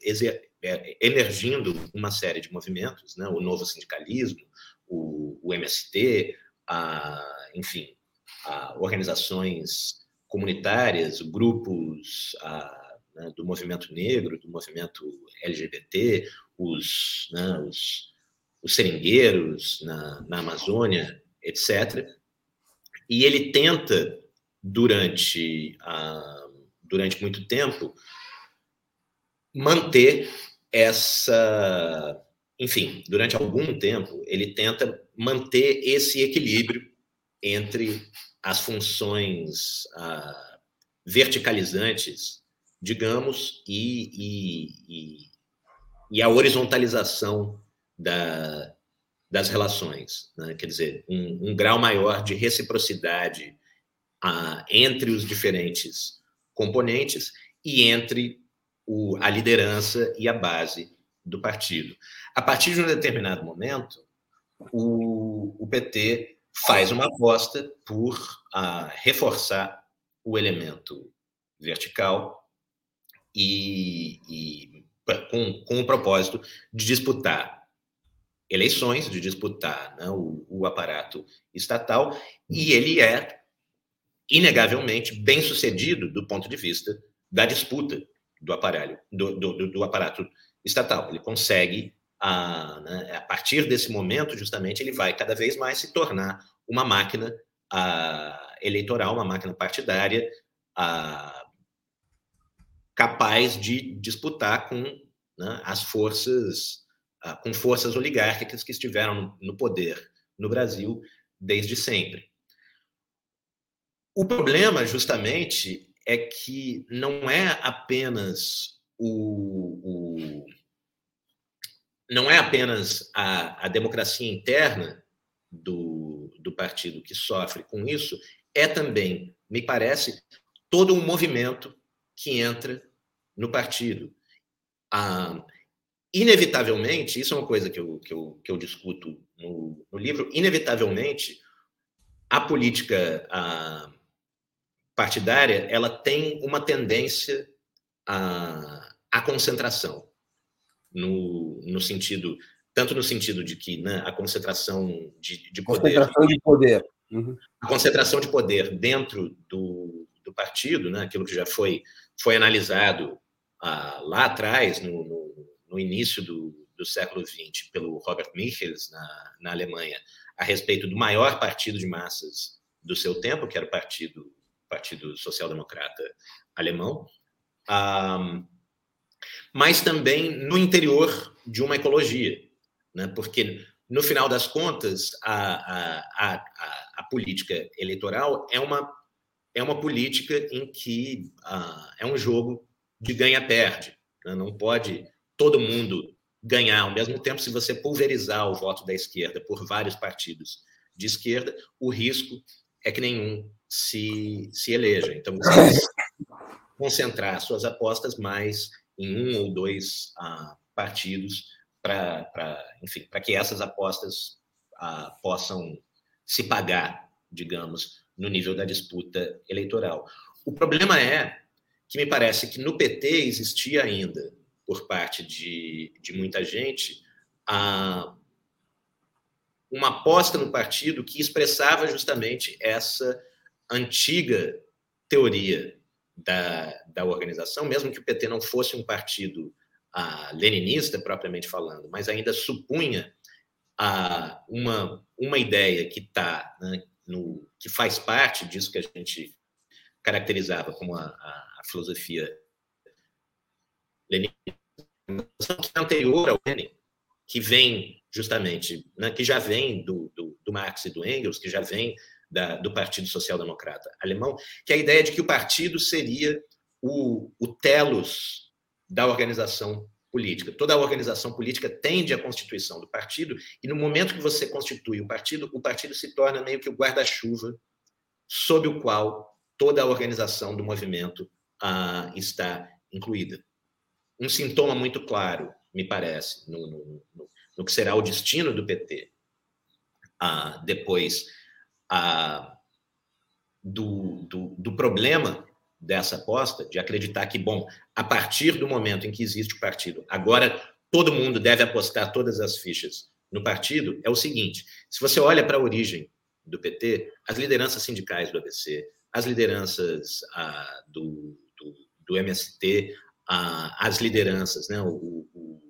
é, emergindo uma série de movimentos, né? o novo sindicalismo, o, o MST, a, enfim, a organizações comunitárias, grupos a, né, do movimento negro, do movimento LGBT, os, né, os, os seringueiros na, na Amazônia, etc. E ele tenta, durante, a, durante muito tempo, manter essa. Enfim, durante algum tempo, ele tenta manter esse equilíbrio entre as funções verticalizantes, digamos, e, e, e, e a horizontalização da, das relações. Né? Quer dizer, um, um, grau maior de reciprocidade ah, entre os diferentes componentes e entre o, a liderança e a base do partido. A partir de um determinado momento, o, o PT faz uma aposta por uh, reforçar o elemento vertical e, e com, com o propósito de disputar eleições, de disputar né, o, o aparato estatal, e ele é inegavelmente bem sucedido do ponto de vista da disputa do aparelho, do, do, do aparato estatal. Ele consegue, a, né, a partir desse momento, justamente, ele vai cada vez mais se tornar uma máquina a, eleitoral, uma máquina partidária a, capaz de disputar com né, as forças, com forças oligárquicas que estiveram no poder no Brasil desde sempre. O problema, justamente, é que não é apenas o, o não é apenas a, a democracia interna do, do partido que sofre com isso, é também, me parece, todo um movimento que entra no partido. Ah, inevitavelmente, isso é uma coisa que eu, que eu, que eu discuto no, no livro, inevitavelmente, a política ah, partidária ela tem uma tendência à, à concentração, no, no sentido tanto no sentido de que né, a concentração de, de poder, concentração de poder. Uhum. a concentração de poder dentro do, do partido, né, aquilo que já foi foi analisado ah, lá atrás no, no, no início do, do século XX pelo Robert Michels na, na Alemanha a respeito do maior partido de massas do seu tempo, que era o partido Partido Social Democrata alemão, um, mas também no interior de uma ecologia, né? porque, no final das contas, a, a, a, a política eleitoral é uma, é uma política em que uh, é um jogo de ganha-perde. Né? Não pode todo mundo ganhar ao mesmo tempo se você pulverizar o voto da esquerda por vários partidos de esquerda, o risco é que nenhum se, se eleja. Então, você concentrar suas apostas mais em um ou dois uh, partidos para, enfim, para que essas apostas uh, possam se pagar, digamos, no nível da disputa eleitoral. O problema é que me parece que no PT existia ainda, por parte de, de muita gente, uh, uma aposta no partido que expressava justamente essa antiga teoria da, da organização, mesmo que o PT não fosse um partido ah, leninista propriamente falando, mas ainda supunha ah, uma, uma ideia que está né, no que faz parte disso que a gente caracterizava como a, a, a filosofia leninista, que é anterior ao Lenin, que vem justamente, né, que já vem do, do, do Marx e do Engels, que já vem da, do Partido Social Democrata alemão, que é a ideia de que o partido seria o, o telos da organização política. Toda organização política tende à constituição do partido, e no momento que você constitui o partido, o partido se torna meio que o guarda-chuva sob o qual toda a organização do movimento ah, está incluída. Um sintoma muito claro, me parece, no, no, no, que será o destino do PT ah, depois a, do, do, do problema dessa aposta, de acreditar que, bom, a partir do momento em que existe o partido, agora todo mundo deve apostar todas as fichas no partido, é o seguinte: se você olha para a origem do PT, as lideranças sindicais do ABC, as lideranças ah, do, do, do, MST, ah, as lideranças, né, o, o,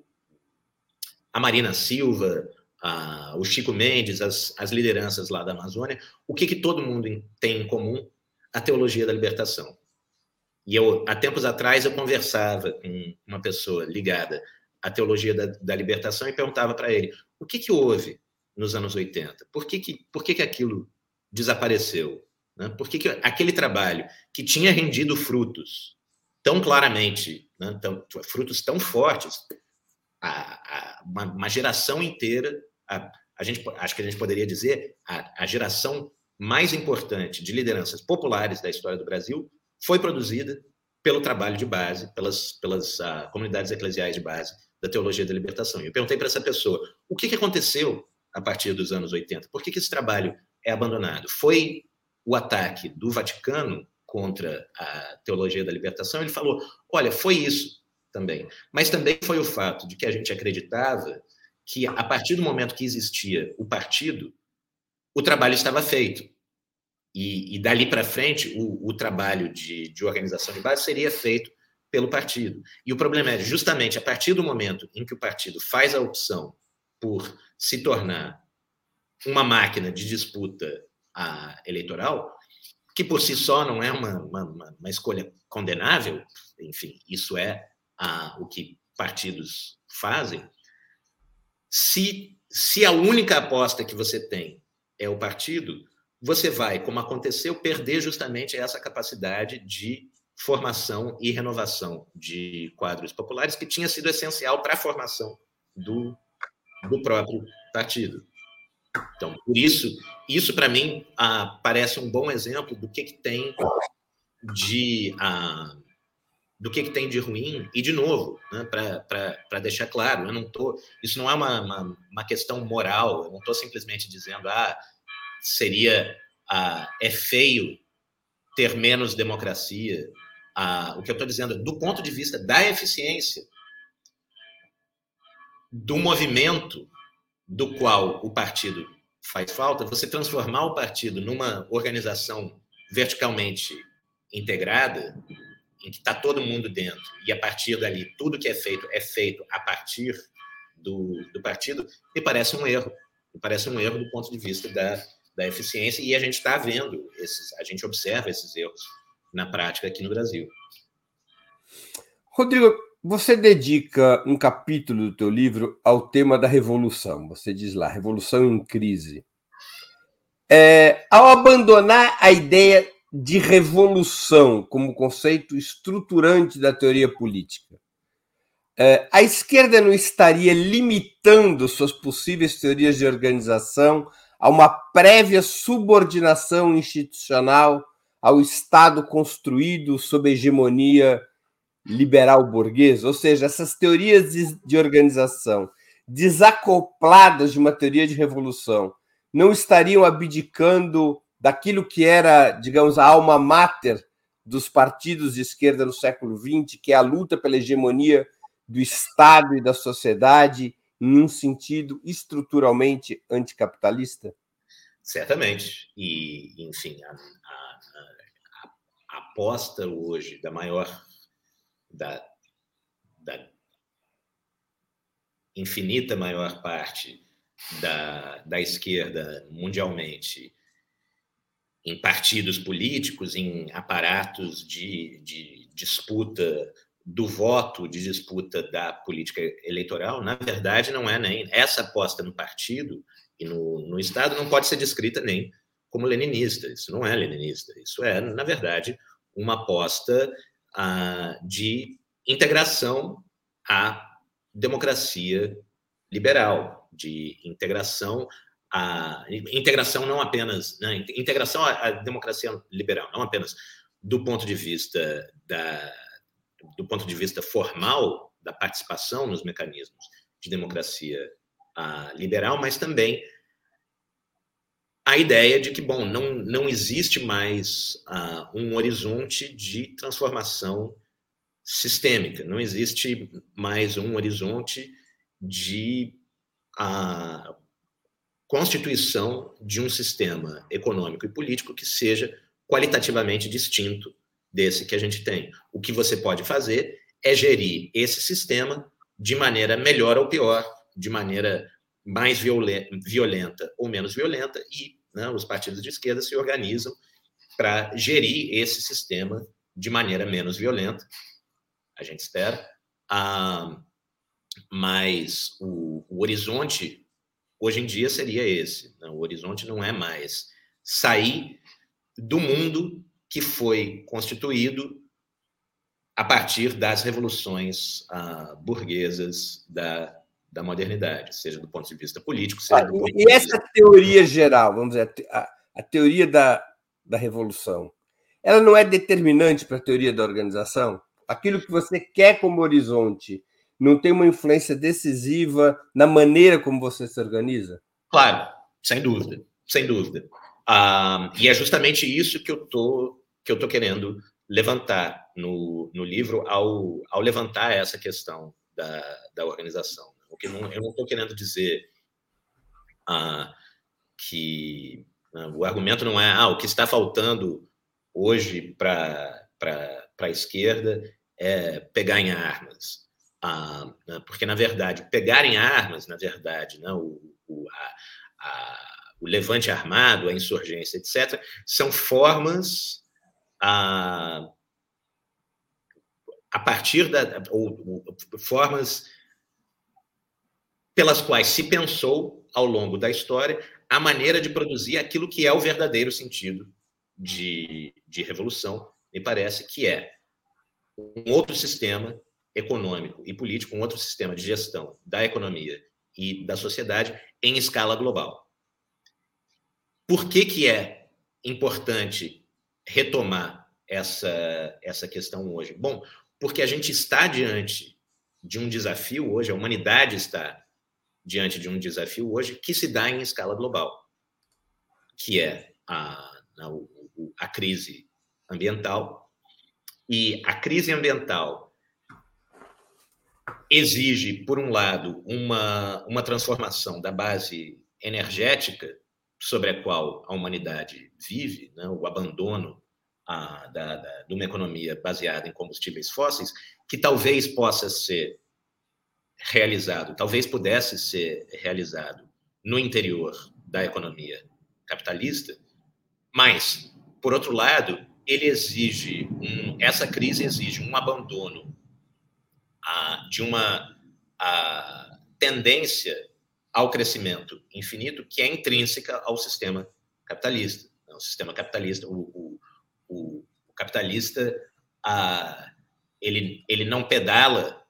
a Marina Silva, o Chico Mendes, as, as lideranças lá da Amazônia, o que, que todo mundo tem em comum? A teologia da libertação. E eu, há tempos atrás, eu conversava com uma pessoa ligada à teologia da, da libertação e perguntava para ele o que, que houve nos anos 80? Por que, que, por que, que aquilo desapareceu? Né? Por que, que aquele trabalho que tinha rendido frutos tão claramente, né? tão, frutos tão fortes, a, a, uma, uma, geração inteira a, a gente, acho que a gente poderia dizer, a, geração mais importante de lideranças populares da história do Brasil foi produzida pelo trabalho de base, pelas, pelas uh, comunidades eclesiais de base da teologia da libertação. E eu perguntei para essa pessoa o que, que aconteceu a partir dos anos 80, por que, que esse trabalho é abandonado? Foi o ataque do Vaticano contra a teologia da libertação? Ele falou: olha, foi isso também, mas também foi o fato de que a gente acreditava que a partir do momento que existia o partido, o trabalho estava feito. E, e dali para frente, o, o trabalho de, de organização de base seria feito pelo partido. E o problema é justamente a partir do momento em que o partido faz a opção por se tornar uma máquina de disputa eleitoral, que por si só não é uma, uma, uma escolha condenável, enfim, isso é a, o que partidos fazem. Se, se a única aposta que você tem é o partido, você vai, como aconteceu, perder justamente essa capacidade de formação e renovação de quadros populares que tinha sido essencial para a formação do, do próprio partido. Então, por isso, isso para mim ah, parece um bom exemplo do que, que tem de ah, do que, que tem de ruim e de novo, né, para deixar claro, eu não tô, isso não é uma, uma, uma questão moral, eu não estou simplesmente dizendo ah seria ah, é feio ter menos democracia. Ah, o que eu estou dizendo, do ponto de vista da eficiência do movimento do qual o partido faz falta, você transformar o partido numa organização verticalmente integrada, em que está todo mundo dentro, e a partir dali tudo que é feito é feito a partir do, do partido, me parece um erro. Me parece um erro do ponto de vista da, da eficiência, e a gente está vendo, esses, a gente observa esses erros na prática aqui no Brasil. Rodrigo, você dedica um capítulo do teu livro ao tema da revolução. Você diz lá, revolução em crise. É, ao abandonar a ideia de revolução como conceito estruturante da teoria política, é, a esquerda não estaria limitando suas possíveis teorias de organização a uma prévia subordinação institucional ao Estado construído sob hegemonia liberal burguesa, ou seja, essas teorias de organização desacopladas de uma teoria de revolução não estariam abdicando daquilo que era, digamos, a alma mater dos partidos de esquerda no século XX, que é a luta pela hegemonia do Estado e da sociedade em um sentido estruturalmente anticapitalista? Certamente. E, enfim, a, a, a aposta hoje da maior, da, da infinita maior parte da, da esquerda mundialmente em partidos políticos, em aparatos de, de disputa do voto de disputa da política eleitoral, na verdade, não é nem essa aposta no partido e no, no Estado não pode ser descrita nem como leninista. Isso não é leninista. Isso é, na verdade, uma aposta ah, de integração à democracia liberal, de integração a integração não apenas né, integração à, à democracia liberal, não apenas do ponto de vista da do ponto de vista formal da participação nos mecanismos de democracia uh, liberal, mas também a ideia de que, bom, não, não existe mais uh, um horizonte de transformação sistêmica, não existe mais um horizonte de uh, constituição de um sistema econômico e político que seja qualitativamente distinto desse que a gente tem. O que você pode fazer é gerir esse sistema de maneira melhor ou pior, de maneira mais violenta ou menos violenta, e né, os partidos de esquerda se organizam para gerir esse sistema de maneira menos violenta, a gente espera. Ah, mas o, o, horizonte, hoje em dia, seria esse. Né? O horizonte não é mais sair do mundo que foi constituído a partir das revoluções uh, burguesas da, da modernidade, seja do ponto de vista político, seja ah, do ponto E essa teoria geral, vamos dizer, a, a teoria da, da revolução, ela não é determinante para a teoria da organização? Aquilo que você quer como horizonte não tem uma influência decisiva na maneira como você se organiza? Claro, sem dúvida, sem dúvida. Ah, e é justamente isso que eu tô que eu tô querendo levantar no, no livro ao, ao levantar essa questão da, da organização. Porque não, eu não estou querendo dizer ah, que ah, o argumento não é ah, o que está faltando hoje para a esquerda é pegar em armas. Ah, né, porque, na verdade, pegar em armas, na verdade, né, o, o, a, a, o levante armado, a insurgência, etc., são formas a, a partir da ou, ou, formas pelas quais se pensou ao longo da história a maneira de produzir aquilo que é o verdadeiro sentido de, de revolução, me parece que é um outro sistema econômico e político, um outro sistema de gestão da economia e da sociedade em escala global. Por que, que é importante retomar essa, essa questão hoje? Bom, porque a gente está diante de um desafio hoje, a humanidade está diante de um desafio hoje que se dá em escala global, que é a, a, a crise ambiental. E a crise ambiental exige, por um lado, uma, uma transformação da base energética sobre a qual a humanidade vive, né, o abandono a, da, da, de uma economia baseada em combustíveis fósseis, que talvez possa ser realizado, talvez pudesse ser realizado no interior da economia capitalista, mas, por outro lado, ele exige um, essa crise exige um abandono a, de uma a, tendência ao crescimento infinito que é intrínseca ao sistema capitalista. O sistema capitalista, o, o, o, capitalista, a, ele, ele não pedala,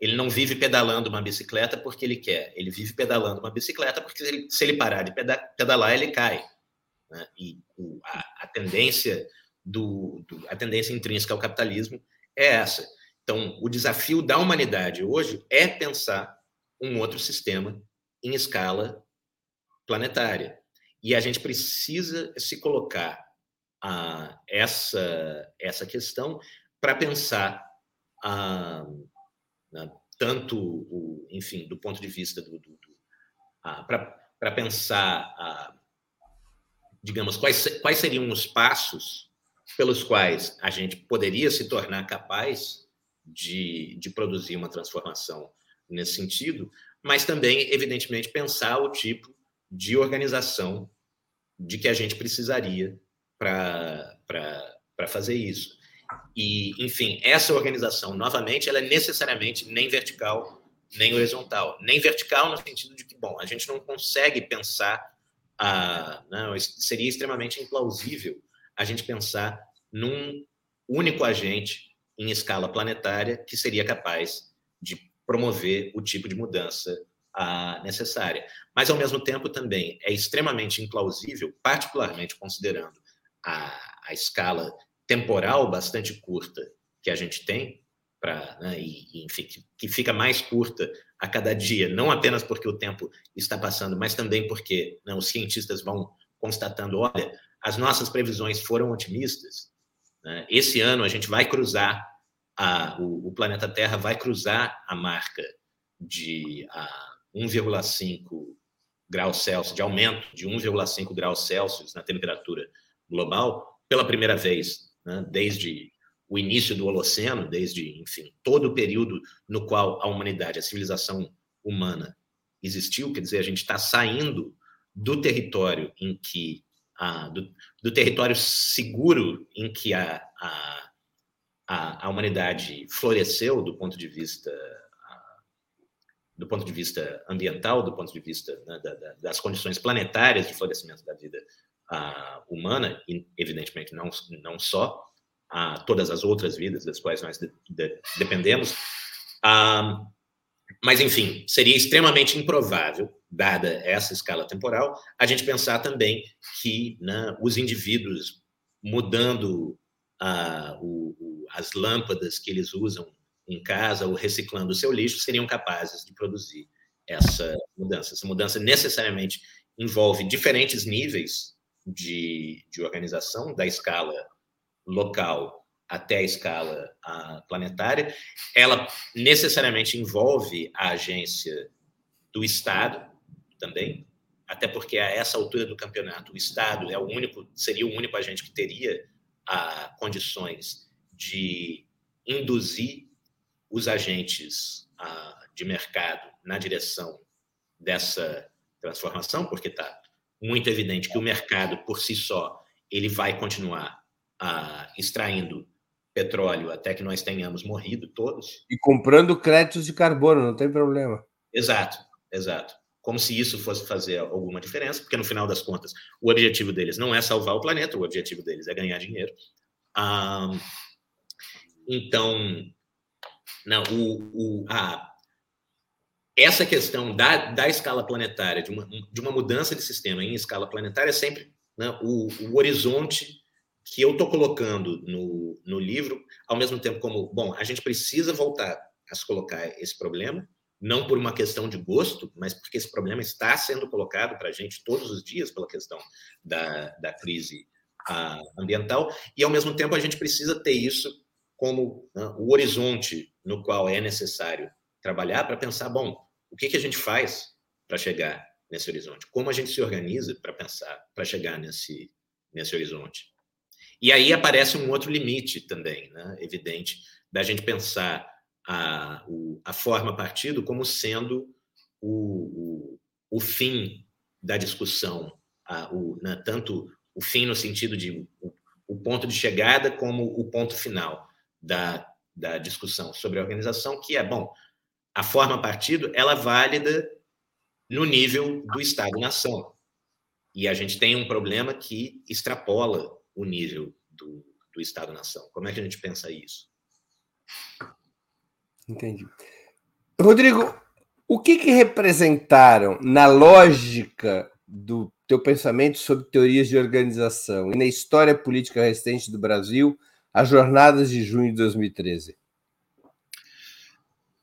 ele não vive pedalando uma bicicleta porque ele quer, ele vive pedalando uma bicicleta porque ele, se ele parar de pedalar, ele cai. Né? E o, a, a, tendência do, do, a tendência intrínseca ao capitalismo é essa. Então, o desafio da humanidade hoje é pensar um outro sistema em escala planetária. E a gente precisa se colocar a essa, essa questão para pensar a, né, tanto, o, enfim, do ponto de vista do. do, do para pensar, a, digamos, quais, quais seriam os passos pelos quais a gente poderia se tornar capaz de, de produzir uma transformação nesse sentido, mas também, evidentemente, pensar o tipo de organização de que a gente precisaria para fazer isso. E, enfim, essa organização, novamente, ela é necessariamente nem vertical, nem horizontal. Nem vertical no sentido de que, bom, a gente não consegue pensar, a, não, seria extremamente implausível a gente pensar num único agente em escala planetária que seria capaz de promover o tipo de mudança a, necessária. Mas, ao mesmo tempo, também é extremamente implausível, particularmente considerando a, a escala temporal bastante curta que a gente tem, pra, né, e, enfim, que, fica mais curta a cada dia, não apenas porque o tempo está passando, mas também porque né, os cientistas vão constatando: olha, as nossas previsões foram otimistas. Né, esse ano a gente vai cruzar a, o, o, planeta Terra vai cruzar a marca de 1,5 graus Celsius, de aumento de 1,5 graus Celsius na temperatura global, pela primeira vez, né, desde o início do Holoceno, desde, enfim, todo o período no qual a humanidade, a civilização humana existiu, quer dizer, a gente está saindo do território em que, a, do, do território seguro em que a, a a, a humanidade floresceu do ponto de vista do ponto de vista ambiental, do ponto de vista né, da, da, das condições planetárias de florescimento da vida humana, e evidentemente não, não só, a todas as outras vidas das quais nós de, de, dependemos. mas, enfim, seria extremamente improvável, dada essa escala temporal, a gente pensar também que né, os indivíduos mudando ah, o, o, as lâmpadas que eles usam em casa ou reciclando o seu lixo seriam capazes de produzir essa mudança. Essa mudança necessariamente envolve diferentes níveis de, de organização, da escala local até a escala a, planetária. Ela necessariamente envolve a agência do Estado também, até porque a essa altura do campeonato o Estado é o único seria o único agente que teria a, condições de induzir os agentes a, de mercado na direção dessa transformação, porque está muito evidente que o mercado por si só ele vai continuar a, extraindo petróleo até que nós tenhamos morrido todos. E comprando créditos de carbono, não tem problema. Exato, exato. Como se isso fosse fazer alguma diferença, porque no final das contas o objetivo deles não é salvar o planeta, o objetivo deles é ganhar dinheiro. Ah, então, não, o, o, a, essa questão da, da escala planetária, de uma, de uma mudança de sistema em escala planetária, é sempre né, o, o horizonte que eu estou colocando no, no livro, ao mesmo tempo como, bom, a gente precisa voltar a se colocar esse problema, não por uma questão de gosto, mas porque esse problema está sendo colocado para a gente todos os dias pela questão da, da crise uh, ambiental, e ao mesmo tempo a gente precisa ter isso como uh, o horizonte no qual é necessário trabalhar para pensar, bom, o que, que a gente faz para chegar nesse horizonte? Como a gente se organiza para pensar, para chegar nesse, nesse horizonte? E aí aparece um outro limite também, né, evidente, da gente pensar a, o, a forma partido como sendo o, o, o fim da discussão, a, o, né, tanto o fim no sentido de o, ponto de chegada como o ponto final da, da discussão sobre a organização, que é, bom, a forma partido, ela é válida no nível do Estado-nação. E a gente tem um problema que extrapola o nível do, do Estado-nação. Como é que a gente pensa isso? Entendi. Rodrigo, o que, que representaram na lógica do teu pensamento sobre teorias de organização e na história política recente do Brasil as jornadas de junho de 2013?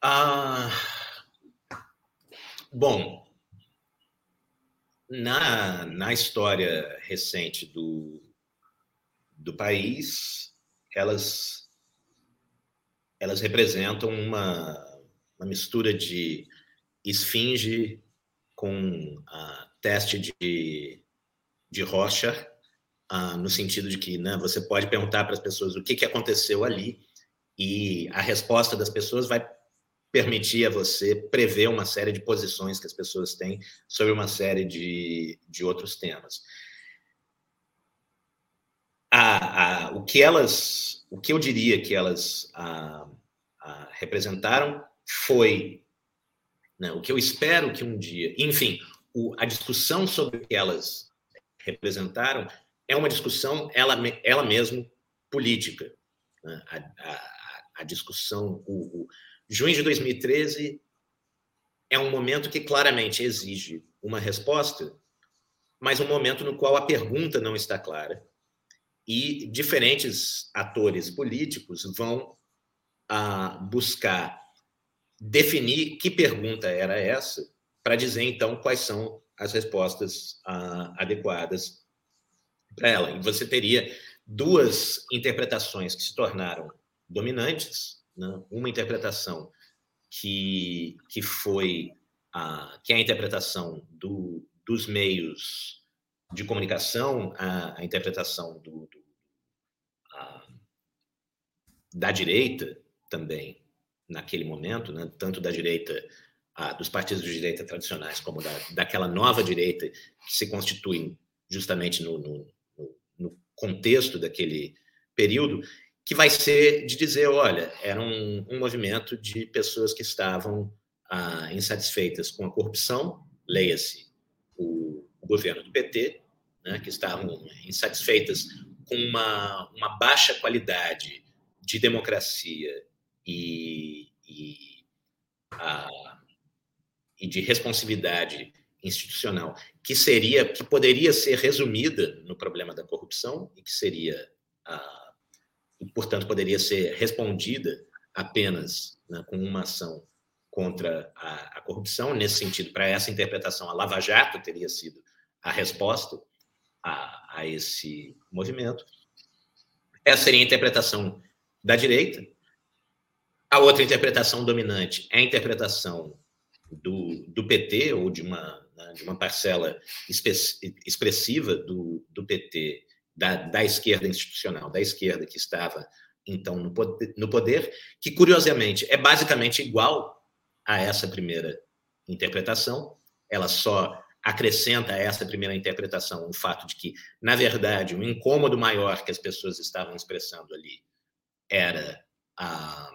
Ah, bom, na, na história recente do, do país, elas, elas representam uma, uma mistura de esfinge com teste de, de rocha, ah, no sentido de que né, você pode perguntar para as pessoas o que, que aconteceu ali e a resposta das pessoas vai permitir a você prever uma série de posições que as pessoas têm sobre uma série de, de outros temas. A, a, o que elas, o que eu diria que elas a, representaram foi né, o que eu espero que um dia, enfim, o, a discussão sobre o que elas representaram é uma discussão ela, ela política. Né? A, discussão, o, o, Junho de 2013 é um momento que claramente exige uma resposta, mas um momento no qual a pergunta não está clara e diferentes atores políticos vão ah, buscar definir que pergunta era essa para dizer então quais são as respostas ah, adequadas para ela. E você teria duas interpretações que se tornaram dominantes né? uma interpretação que, que foi a, que é a interpretação do, dos meios de comunicação, a, a interpretação do, do a, da direita também naquele momento, né? tanto da direita dos partidos de direita tradicionais como da, daquela nova direita que se constitui justamente no, no, no contexto daquele período que vai ser de dizer, olha, era um, um movimento de pessoas que estavam ah, insatisfeitas com a corrupção, leia-se o, o, governo do PT, né, que estavam insatisfeitas com uma, uma baixa qualidade de democracia e, e, ah, e de responsividade institucional, que seria, que poderia ser resumida no problema da corrupção e que seria ah, e, portanto, poderia ser respondida apenas né, com uma ação contra a, a corrupção. Nesse sentido, para essa interpretação, a Lava Jato teria sido a resposta a, a esse movimento. Essa seria a interpretação da direita. A outra interpretação dominante é a interpretação do, do PT, ou de uma, né, de uma parcela expressiva do, do PT, da, da esquerda institucional, da esquerda que estava então no poder, no poder, que curiosamente é basicamente igual a essa primeira interpretação, ela só acrescenta a essa primeira interpretação o fato de que, na verdade, o incômodo maior que as pessoas estavam expressando ali era ah,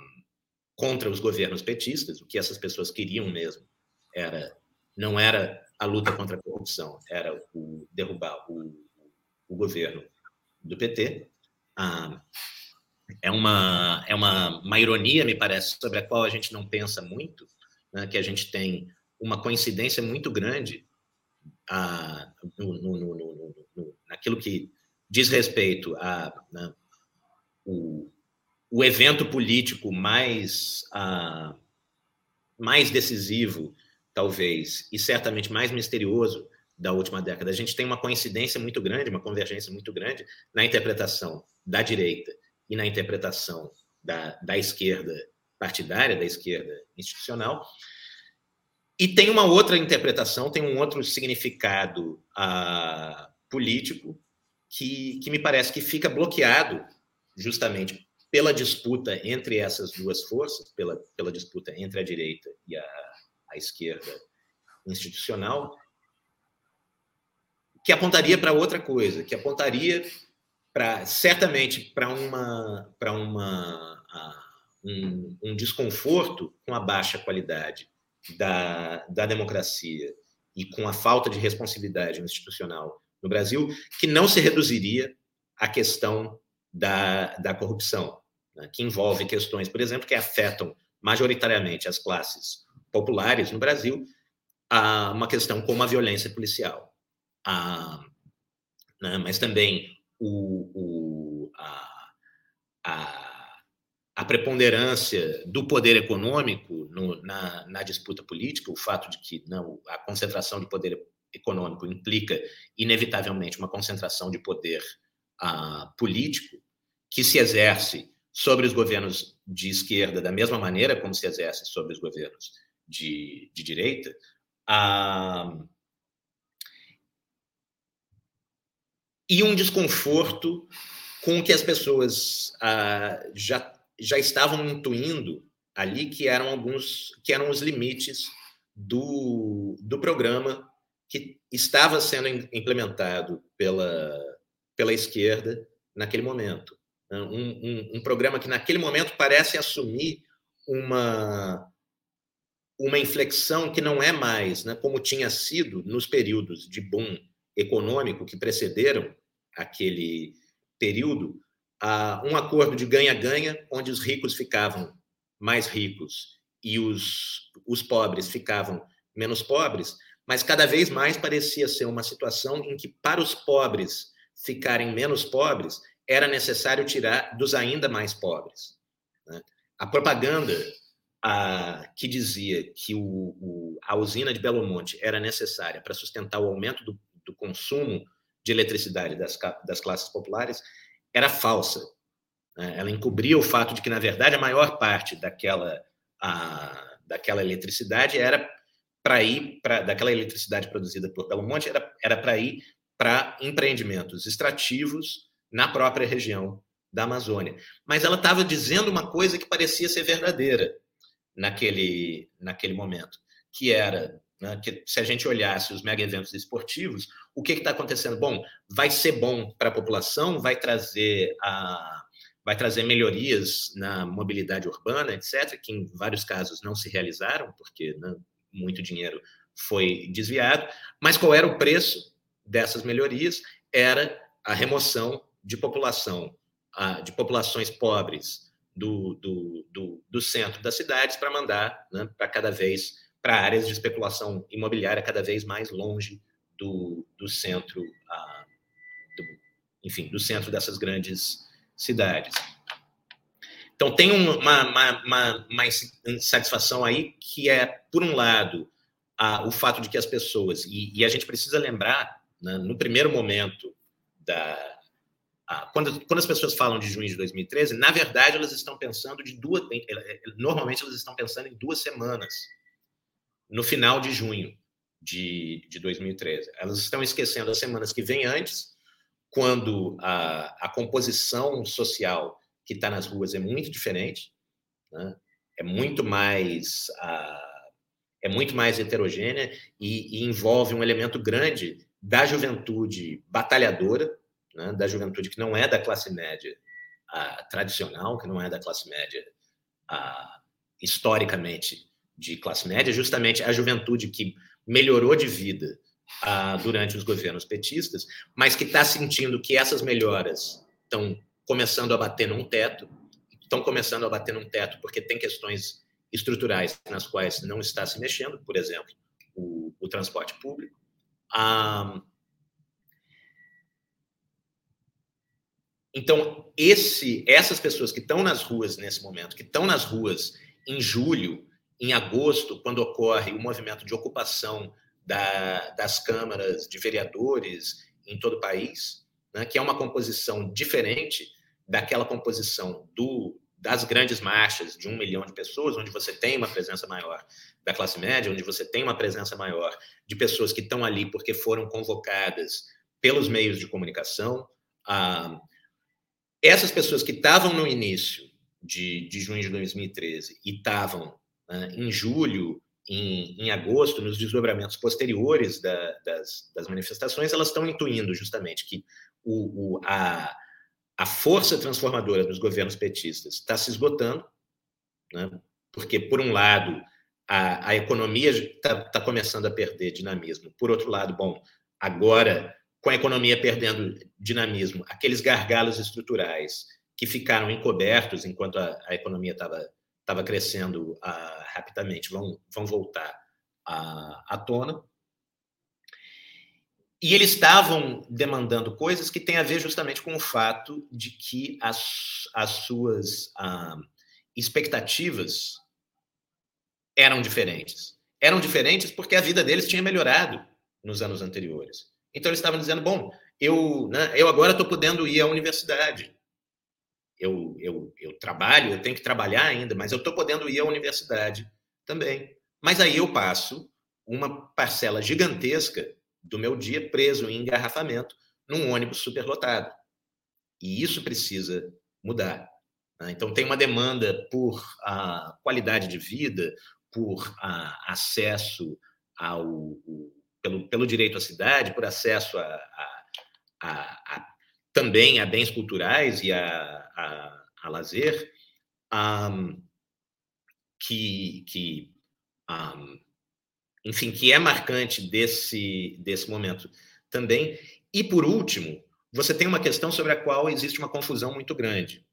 contra os governos petistas, o que essas pessoas queriam mesmo era não era a luta contra a corrupção, era o derrubar o, o governo do PT. Ah, é uma é uma, uma ironia, me parece, sobre a qual a gente não pensa muito, né, que a gente tem uma coincidência muito grande a, no, no, no, naquilo que diz respeito a, né, o, o evento político mais, a, mais decisivo, talvez, e certamente mais misterioso da última década. A gente tem uma coincidência muito grande, uma convergência muito grande na interpretação da direita e na interpretação da, da esquerda partidária, da esquerda institucional, e tem uma outra interpretação, tem um outro significado uh, político que, que me parece que fica bloqueado justamente pela disputa entre essas duas forças, pela, pela disputa entre a direita e a, a esquerda institucional, que apontaria para outra coisa, que apontaria para certamente para uma para uma um, um desconforto com a baixa qualidade da, da democracia e com a falta de responsabilidade institucional no Brasil, que não se reduziria à questão da, da corrupção, né, que envolve questões, por exemplo, que afetam majoritariamente as classes populares no Brasil, a uma questão como a violência policial. A, né, mas também o, o, a, a a preponderância do poder econômico no, na, na, disputa política, o fato de que não, a concentração de poder econômico implica, inevitavelmente, uma concentração de poder uh, político que se exerce sobre os governos de esquerda da mesma maneira como se exerce sobre os governos de, de direita. Uh, e um desconforto com que as pessoas uh, já já estavam intuindo ali que eram alguns que eram os limites do, do programa que estava sendo implementado pela, pela esquerda naquele momento. Né? Um, um, um programa que, naquele momento, parece assumir uma, uma inflexão que não é mais né, como tinha sido nos períodos de boom econômico que precederam aquele período, um acordo de ganha-ganha, onde os ricos ficavam mais ricos e os, os pobres ficavam menos pobres, mas cada vez mais parecia ser uma situação em que, para os pobres ficarem menos pobres, era necessário tirar dos ainda mais pobres. Né? A propaganda a, que dizia que o, o, a usina de Belo Monte era necessária para sustentar o aumento do, do consumo de eletricidade das, das classes populares era falsa. Né? Ela encobria o fato de que, na verdade, a maior parte daquela, a, daquela eletricidade era para ir, pra, daquela eletricidade produzida por Belo Monte, era para ir para empreendimentos extrativos na própria região da Amazônia. Mas ela estava dizendo uma coisa que parecia ser verdadeira naquele, naquele momento, que era né, que se a gente olhasse os mega eventos esportivos, o que está acontecendo? Bom, vai ser bom para a população, vai trazer a, vai trazer melhorias na mobilidade urbana, etc., que em vários casos não se realizaram, porque né, muito dinheiro foi desviado. Mas qual era o preço dessas melhorias? Era a remoção de população, de populações pobres do, do, do, do centro das cidades para mandar né, para cada vez para áreas de especulação imobiliária cada vez mais longe do, do centro, ah, do, enfim, do centro dessas grandes cidades. Então, tem uma, uma, uma, uma insatisfação aí que é, por um lado, a, o fato de que as pessoas, e, e a gente precisa lembrar, né, no primeiro momento da. Quando, quando as pessoas falam de junho de 2013, na verdade elas estão pensando de duas. Normalmente elas estão pensando em duas semanas, no final de junho de, de 2013. Elas estão esquecendo as semanas que vêm antes, quando a, a composição social que está nas ruas é muito diferente, né? é muito mais. É muito mais heterogênea e, e, envolve um elemento grande da juventude batalhadora, né, da juventude que não é da classe média tradicional, que não é da classe média historicamente de classe média, justamente a juventude que melhorou de vida uh, durante os governos petistas, mas que está sentindo que essas melhoras estão começando a bater num teto, estão começando a bater num teto porque tem questões estruturais nas quais não está se mexendo, por exemplo, o, o transporte público. Ah, então, esse, essas pessoas que estão nas ruas nesse momento, que estão nas ruas em julho, em agosto, quando ocorre o movimento de ocupação da, das câmaras de vereadores em todo o país, né, que é uma composição diferente daquela composição do das grandes marchas de um milhão de pessoas, onde você tem uma presença maior da classe média, onde você tem uma presença maior de pessoas que estão ali porque foram convocadas pelos meios de comunicação. Ah, essas pessoas que estavam no início de, de junho de 2013 e estavam ah, em julho, em, em, agosto, nos desdobramentos posteriores da, das, das, manifestações, elas estão intuindo justamente que o, o a, a força transformadora dos governos petistas está se esgotando, né? porque, por um lado, a, a economia está tá começando a perder dinamismo. Por outro lado, bom, agora, com a economia perdendo dinamismo, aqueles gargalos estruturais que ficaram encobertos enquanto a, a economia estava tava crescendo uh, rapidamente vão, vão voltar à, à tona. E eles estavam demandando coisas que têm a ver justamente com o fato de que as, as suas ah, expectativas eram diferentes. Eram diferentes porque a vida deles tinha melhorado nos anos anteriores. Então eles estavam dizendo: bom, eu, né, eu agora estou podendo ir à universidade. Eu, eu, eu trabalho, eu tenho que trabalhar ainda, mas eu estou podendo ir à universidade também. Mas aí eu passo uma parcela gigantesca do meu dia preso em engarrafamento num ônibus superlotado. E isso precisa mudar. Né? Então, tem uma demanda por a qualidade de vida, por a, acesso ao o, pelo, pelo direito à cidade, por acesso a, a, a também a bens culturais e a, a, lazer, um, que, que um, enfim, que é marcante desse, desse momento também. E, por último, você tem uma questão sobre a qual existe uma confusão muito grande,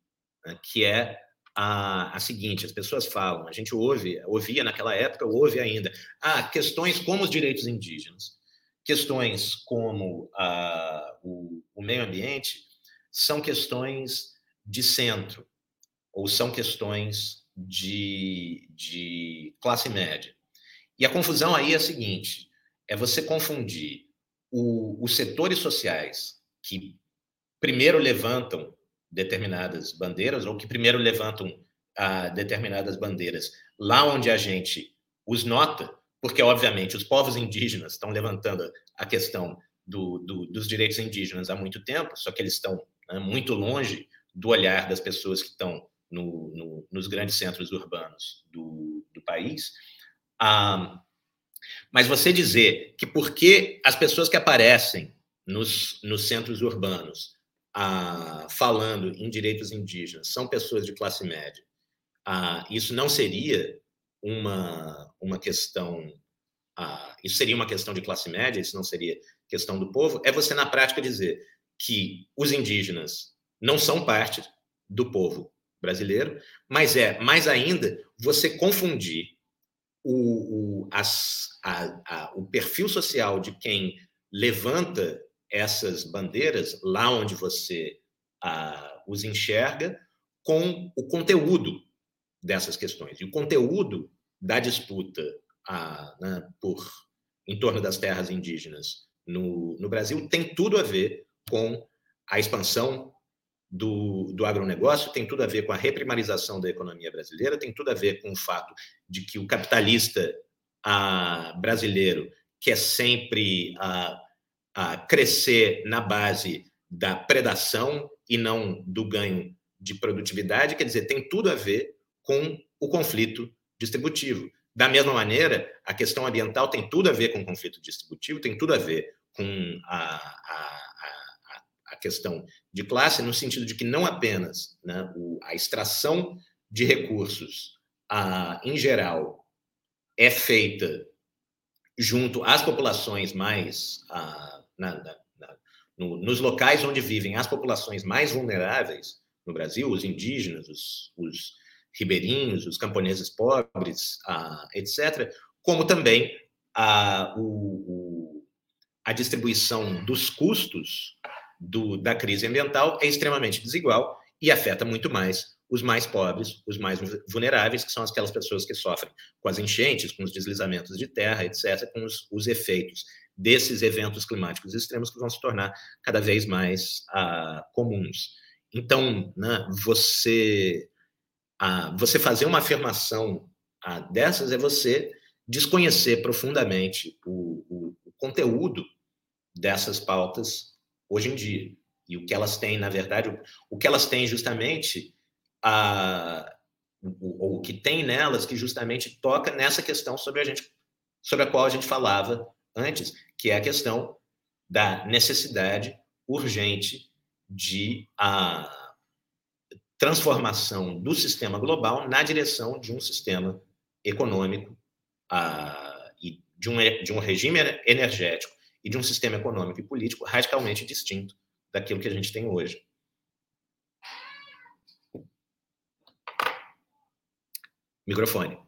né, que é a, a, seguinte: as pessoas falam, a gente ouve, ouvia naquela época, ouve ainda, ah, questões como os direitos indígenas, questões como ah, o, o meio ambiente, são questões de centro, ou são questões de, de classe média. E a confusão aí é a seguinte: é você confundir o, os setores sociais que primeiro levantam determinadas bandeiras, ou que primeiro levantam ah, determinadas bandeiras lá onde a gente os nota, porque, obviamente, os povos indígenas estão levantando a questão do, do, dos direitos indígenas há muito tempo, só que eles estão né, muito longe do olhar das pessoas que estão no, no, nos grandes centros urbanos do, do país. Ah, mas você dizer que porque as pessoas que aparecem nos, nos centros urbanos ah, falando em direitos indígenas são pessoas de classe média, ah, isso não seria uma, uma questão. Ah, isso seria uma questão de classe média, isso não seria questão do povo, é você, na prática, dizer que os indígenas não são parte do povo brasileiro, mas é, mais ainda, você confundir o, o, as, a, a, o perfil social de quem levanta essas bandeiras lá onde você a, os enxerga com o conteúdo dessas questões. E o conteúdo da disputa a, né, por em torno das terras indígenas no, no Brasil tem tudo a ver com a expansão do, do agronegócio, tem tudo a ver com a reprimarização da economia brasileira, tem tudo a ver com o fato de que o capitalista a, brasileiro quer sempre a, a crescer na base da predação e não do ganho de produtividade, quer dizer, tem tudo a ver com o conflito distributivo. Da mesma maneira, a questão ambiental tem tudo a ver com o conflito distributivo, tem tudo a ver com a, a, a, a questão de classe, no sentido de que não apenas né, o, a extração de recursos, a, em geral, é feita junto às populações mais. A, na, na, na, no, nos locais onde vivem as populações mais vulneráveis no Brasil, os indígenas, os, os ribeirinhos, os camponeses pobres, ah, etc., como também a, o, a distribuição dos custos do, da crise ambiental é extremamente desigual e afeta muito mais os mais pobres, os mais vulneráveis, que são aquelas pessoas que sofrem com as enchentes, com os deslizamentos de terra, etc., com os, os efeitos desses eventos climáticos extremos que vão se tornar cada vez mais ah, comuns. Então, né, você você fazer uma afirmação dessas é você desconhecer profundamente o, o, o, conteúdo dessas pautas hoje em dia. E o que elas têm, na verdade, o, o que elas têm justamente, a, o, o que tem nelas que justamente toca nessa questão sobre a gente, sobre a qual a gente falava antes, que é a questão da necessidade urgente de transformação do sistema global na direção de um sistema econômico uh, e de um, de um regime energético e de um sistema econômico e político radicalmente distinto daquilo que a gente tem hoje. Microfone.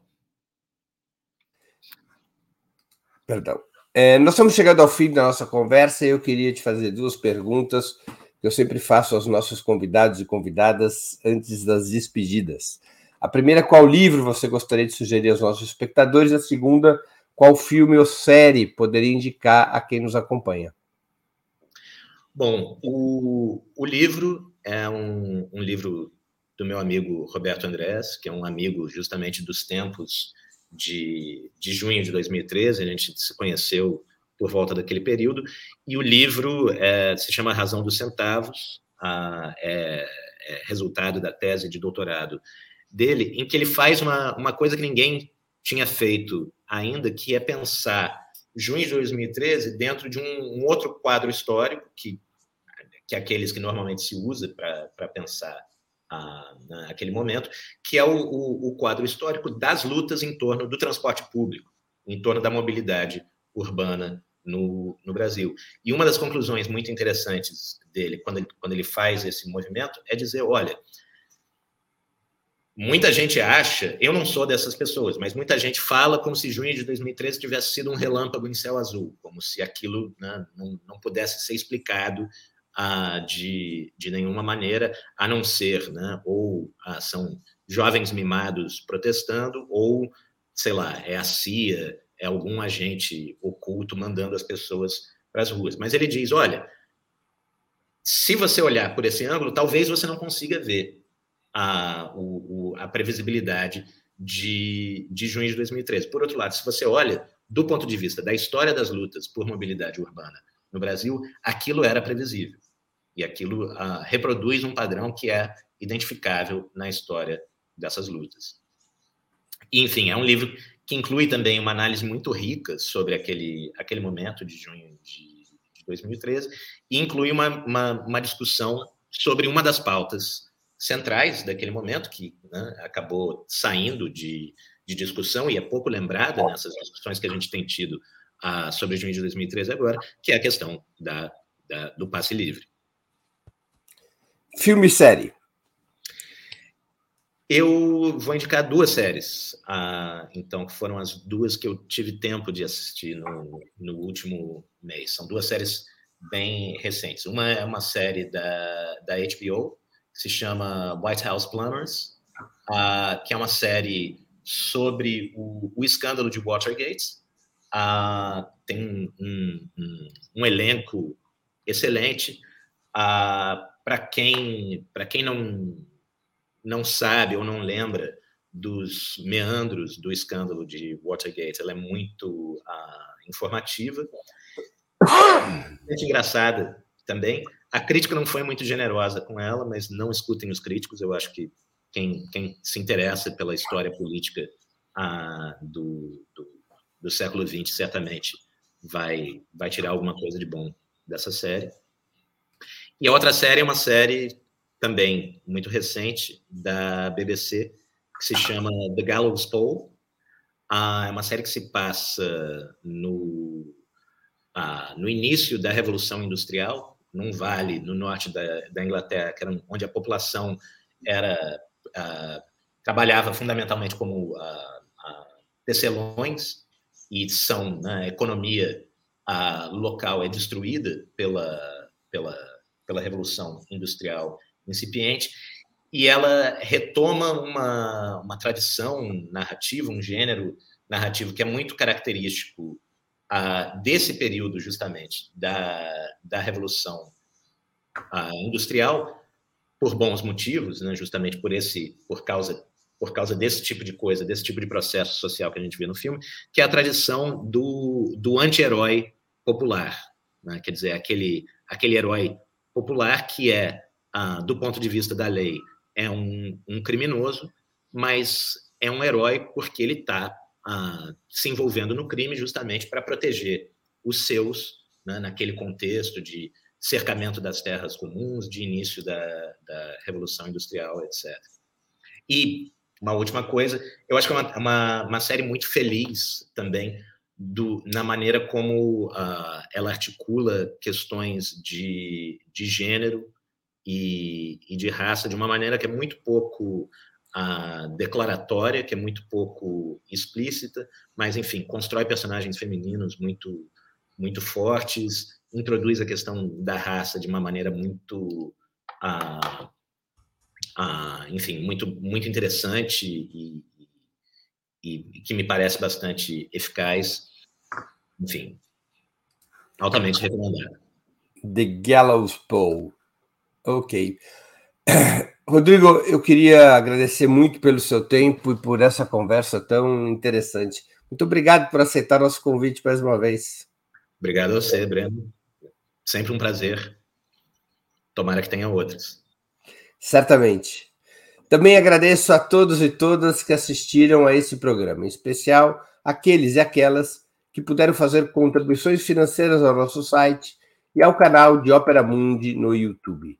Perdão. É, nós estamos chegando ao fim da nossa conversa e eu queria te fazer duas perguntas que eu sempre faço aos nossos convidados e convidadas antes das despedidas. A primeira, qual livro você gostaria de sugerir aos nossos espectadores? A segunda, qual filme ou série poderia indicar a quem nos acompanha? Bom, o, o livro é um, um livro do meu amigo Roberto Andrés, que é um amigo justamente dos tempos de, de junho de 2013. A gente se conheceu por volta daquele período. E o livro é, se chama Razão dos Centavos, a, é, é, resultado da tese de doutorado dele, em que ele faz uma, uma coisa que ninguém tinha feito ainda, que é pensar junho de 2013 dentro de um, um outro quadro histórico, que, que é aqueles que normalmente se usa para pensar a, naquele momento, que é o, o, o quadro histórico das lutas em torno do transporte público, em torno da mobilidade urbana no, no Brasil. E uma das conclusões muito interessantes dele, quando ele, quando ele faz esse movimento, é dizer: olha, muita gente acha, eu não sou dessas pessoas, mas muita gente fala como se junho de 2013 tivesse sido um relâmpago em céu azul, como se aquilo né, não, não pudesse ser explicado ah, de, de nenhuma maneira, a não ser, né, ou ah, são jovens mimados protestando, ou, sei lá, é a CIA é algum agente oculto mandando as pessoas para as ruas. Mas ele diz: olha, se você olhar por esse ângulo, talvez você não consiga ver a, o, a previsibilidade de, de junho de 2013. Por outro lado, se você olha do ponto de vista da história das lutas por mobilidade urbana no Brasil, aquilo era previsível. E aquilo uh, reproduz um padrão que é identificável na história dessas lutas. E, enfim, é um livro que inclui também uma análise muito rica sobre aquele, aquele momento de junho de, de 2013, e inclui uma, uma, uma, discussão sobre uma das pautas centrais daquele momento, que né, acabou saindo de, de discussão e é pouco lembrada nessas discussões que a gente tem tido ah, sobre junho de 2013 agora, que é a questão da, da do passe livre. Filme e série. Eu vou indicar duas séries, ah, então, que foram as duas que eu tive tempo de assistir no, no último mês. São duas séries bem recentes. Uma é uma série da, da HBO, que se chama White House Plumbers, uh, que é uma série sobre o, o escândalo de Watergate. Uh, tem um, um, um, elenco excelente. Uh, Para quem, quem não, não sabe ou não lembra dos meandros do escândalo de Watergate, ela é muito uh, informativa. Muito engraçada também. A crítica não foi muito generosa com ela, mas não escutem os críticos. Eu acho que quem, quem se interessa pela história política ah, do, do, do, século XX certamente vai, vai tirar alguma coisa de bom dessa série. E a outra série é uma série também muito recente da BBC que se chama The Gallows Pole. Ah, é uma série que se passa no, ah, no início da Revolução Industrial, num vale no norte da, da Inglaterra, que era onde a população era ah, trabalhava fundamentalmente como ah, ah, tecelões e são né, a economia local é destruída pela, pela, pela Revolução Industrial incipiente e ela retoma uma, uma tradição narrativa, um gênero narrativo que é muito característico uh, desse período, justamente, da, da Revolução uh, Industrial, por bons motivos, né, justamente por esse, por causa por causa desse tipo de coisa, desse tipo de processo social que a gente vê no filme, que é a tradição do, do anti-herói popular, né? quer dizer, aquele, aquele herói popular que é, ah, do ponto de vista da lei, é um, um criminoso, mas é um herói porque ele está se envolvendo no crime justamente para proteger os seus, né, naquele contexto de cercamento das terras comuns, de início da, da Revolução Industrial, etc. E uma última coisa, eu acho que é uma, uma, uma série muito feliz também do, na maneira como uh, ela articula questões de, de gênero e, e de raça de uma maneira que é muito pouco a declaratória, que é muito pouco explícita, mas, enfim, constrói personagens femininos muito, muito fortes, introduz a questão da raça de uma maneira muito, ah, ah, enfim, muito, muito interessante e, e, e, que me parece bastante eficaz. Enfim, altamente recomendado. The Gallows Pole. Ok. Rodrigo, eu queria agradecer muito pelo seu tempo e por essa conversa tão interessante. Muito obrigado por aceitar nosso convite mais uma vez. Obrigado a você, Breno. Sempre um prazer. Tomara que tenha outros. Certamente. Também agradeço a todos e todas que assistiram a esse programa, em especial aqueles e aquelas que puderam fazer contribuições financeiras ao nosso site e ao canal de Ópera Mundi no YouTube.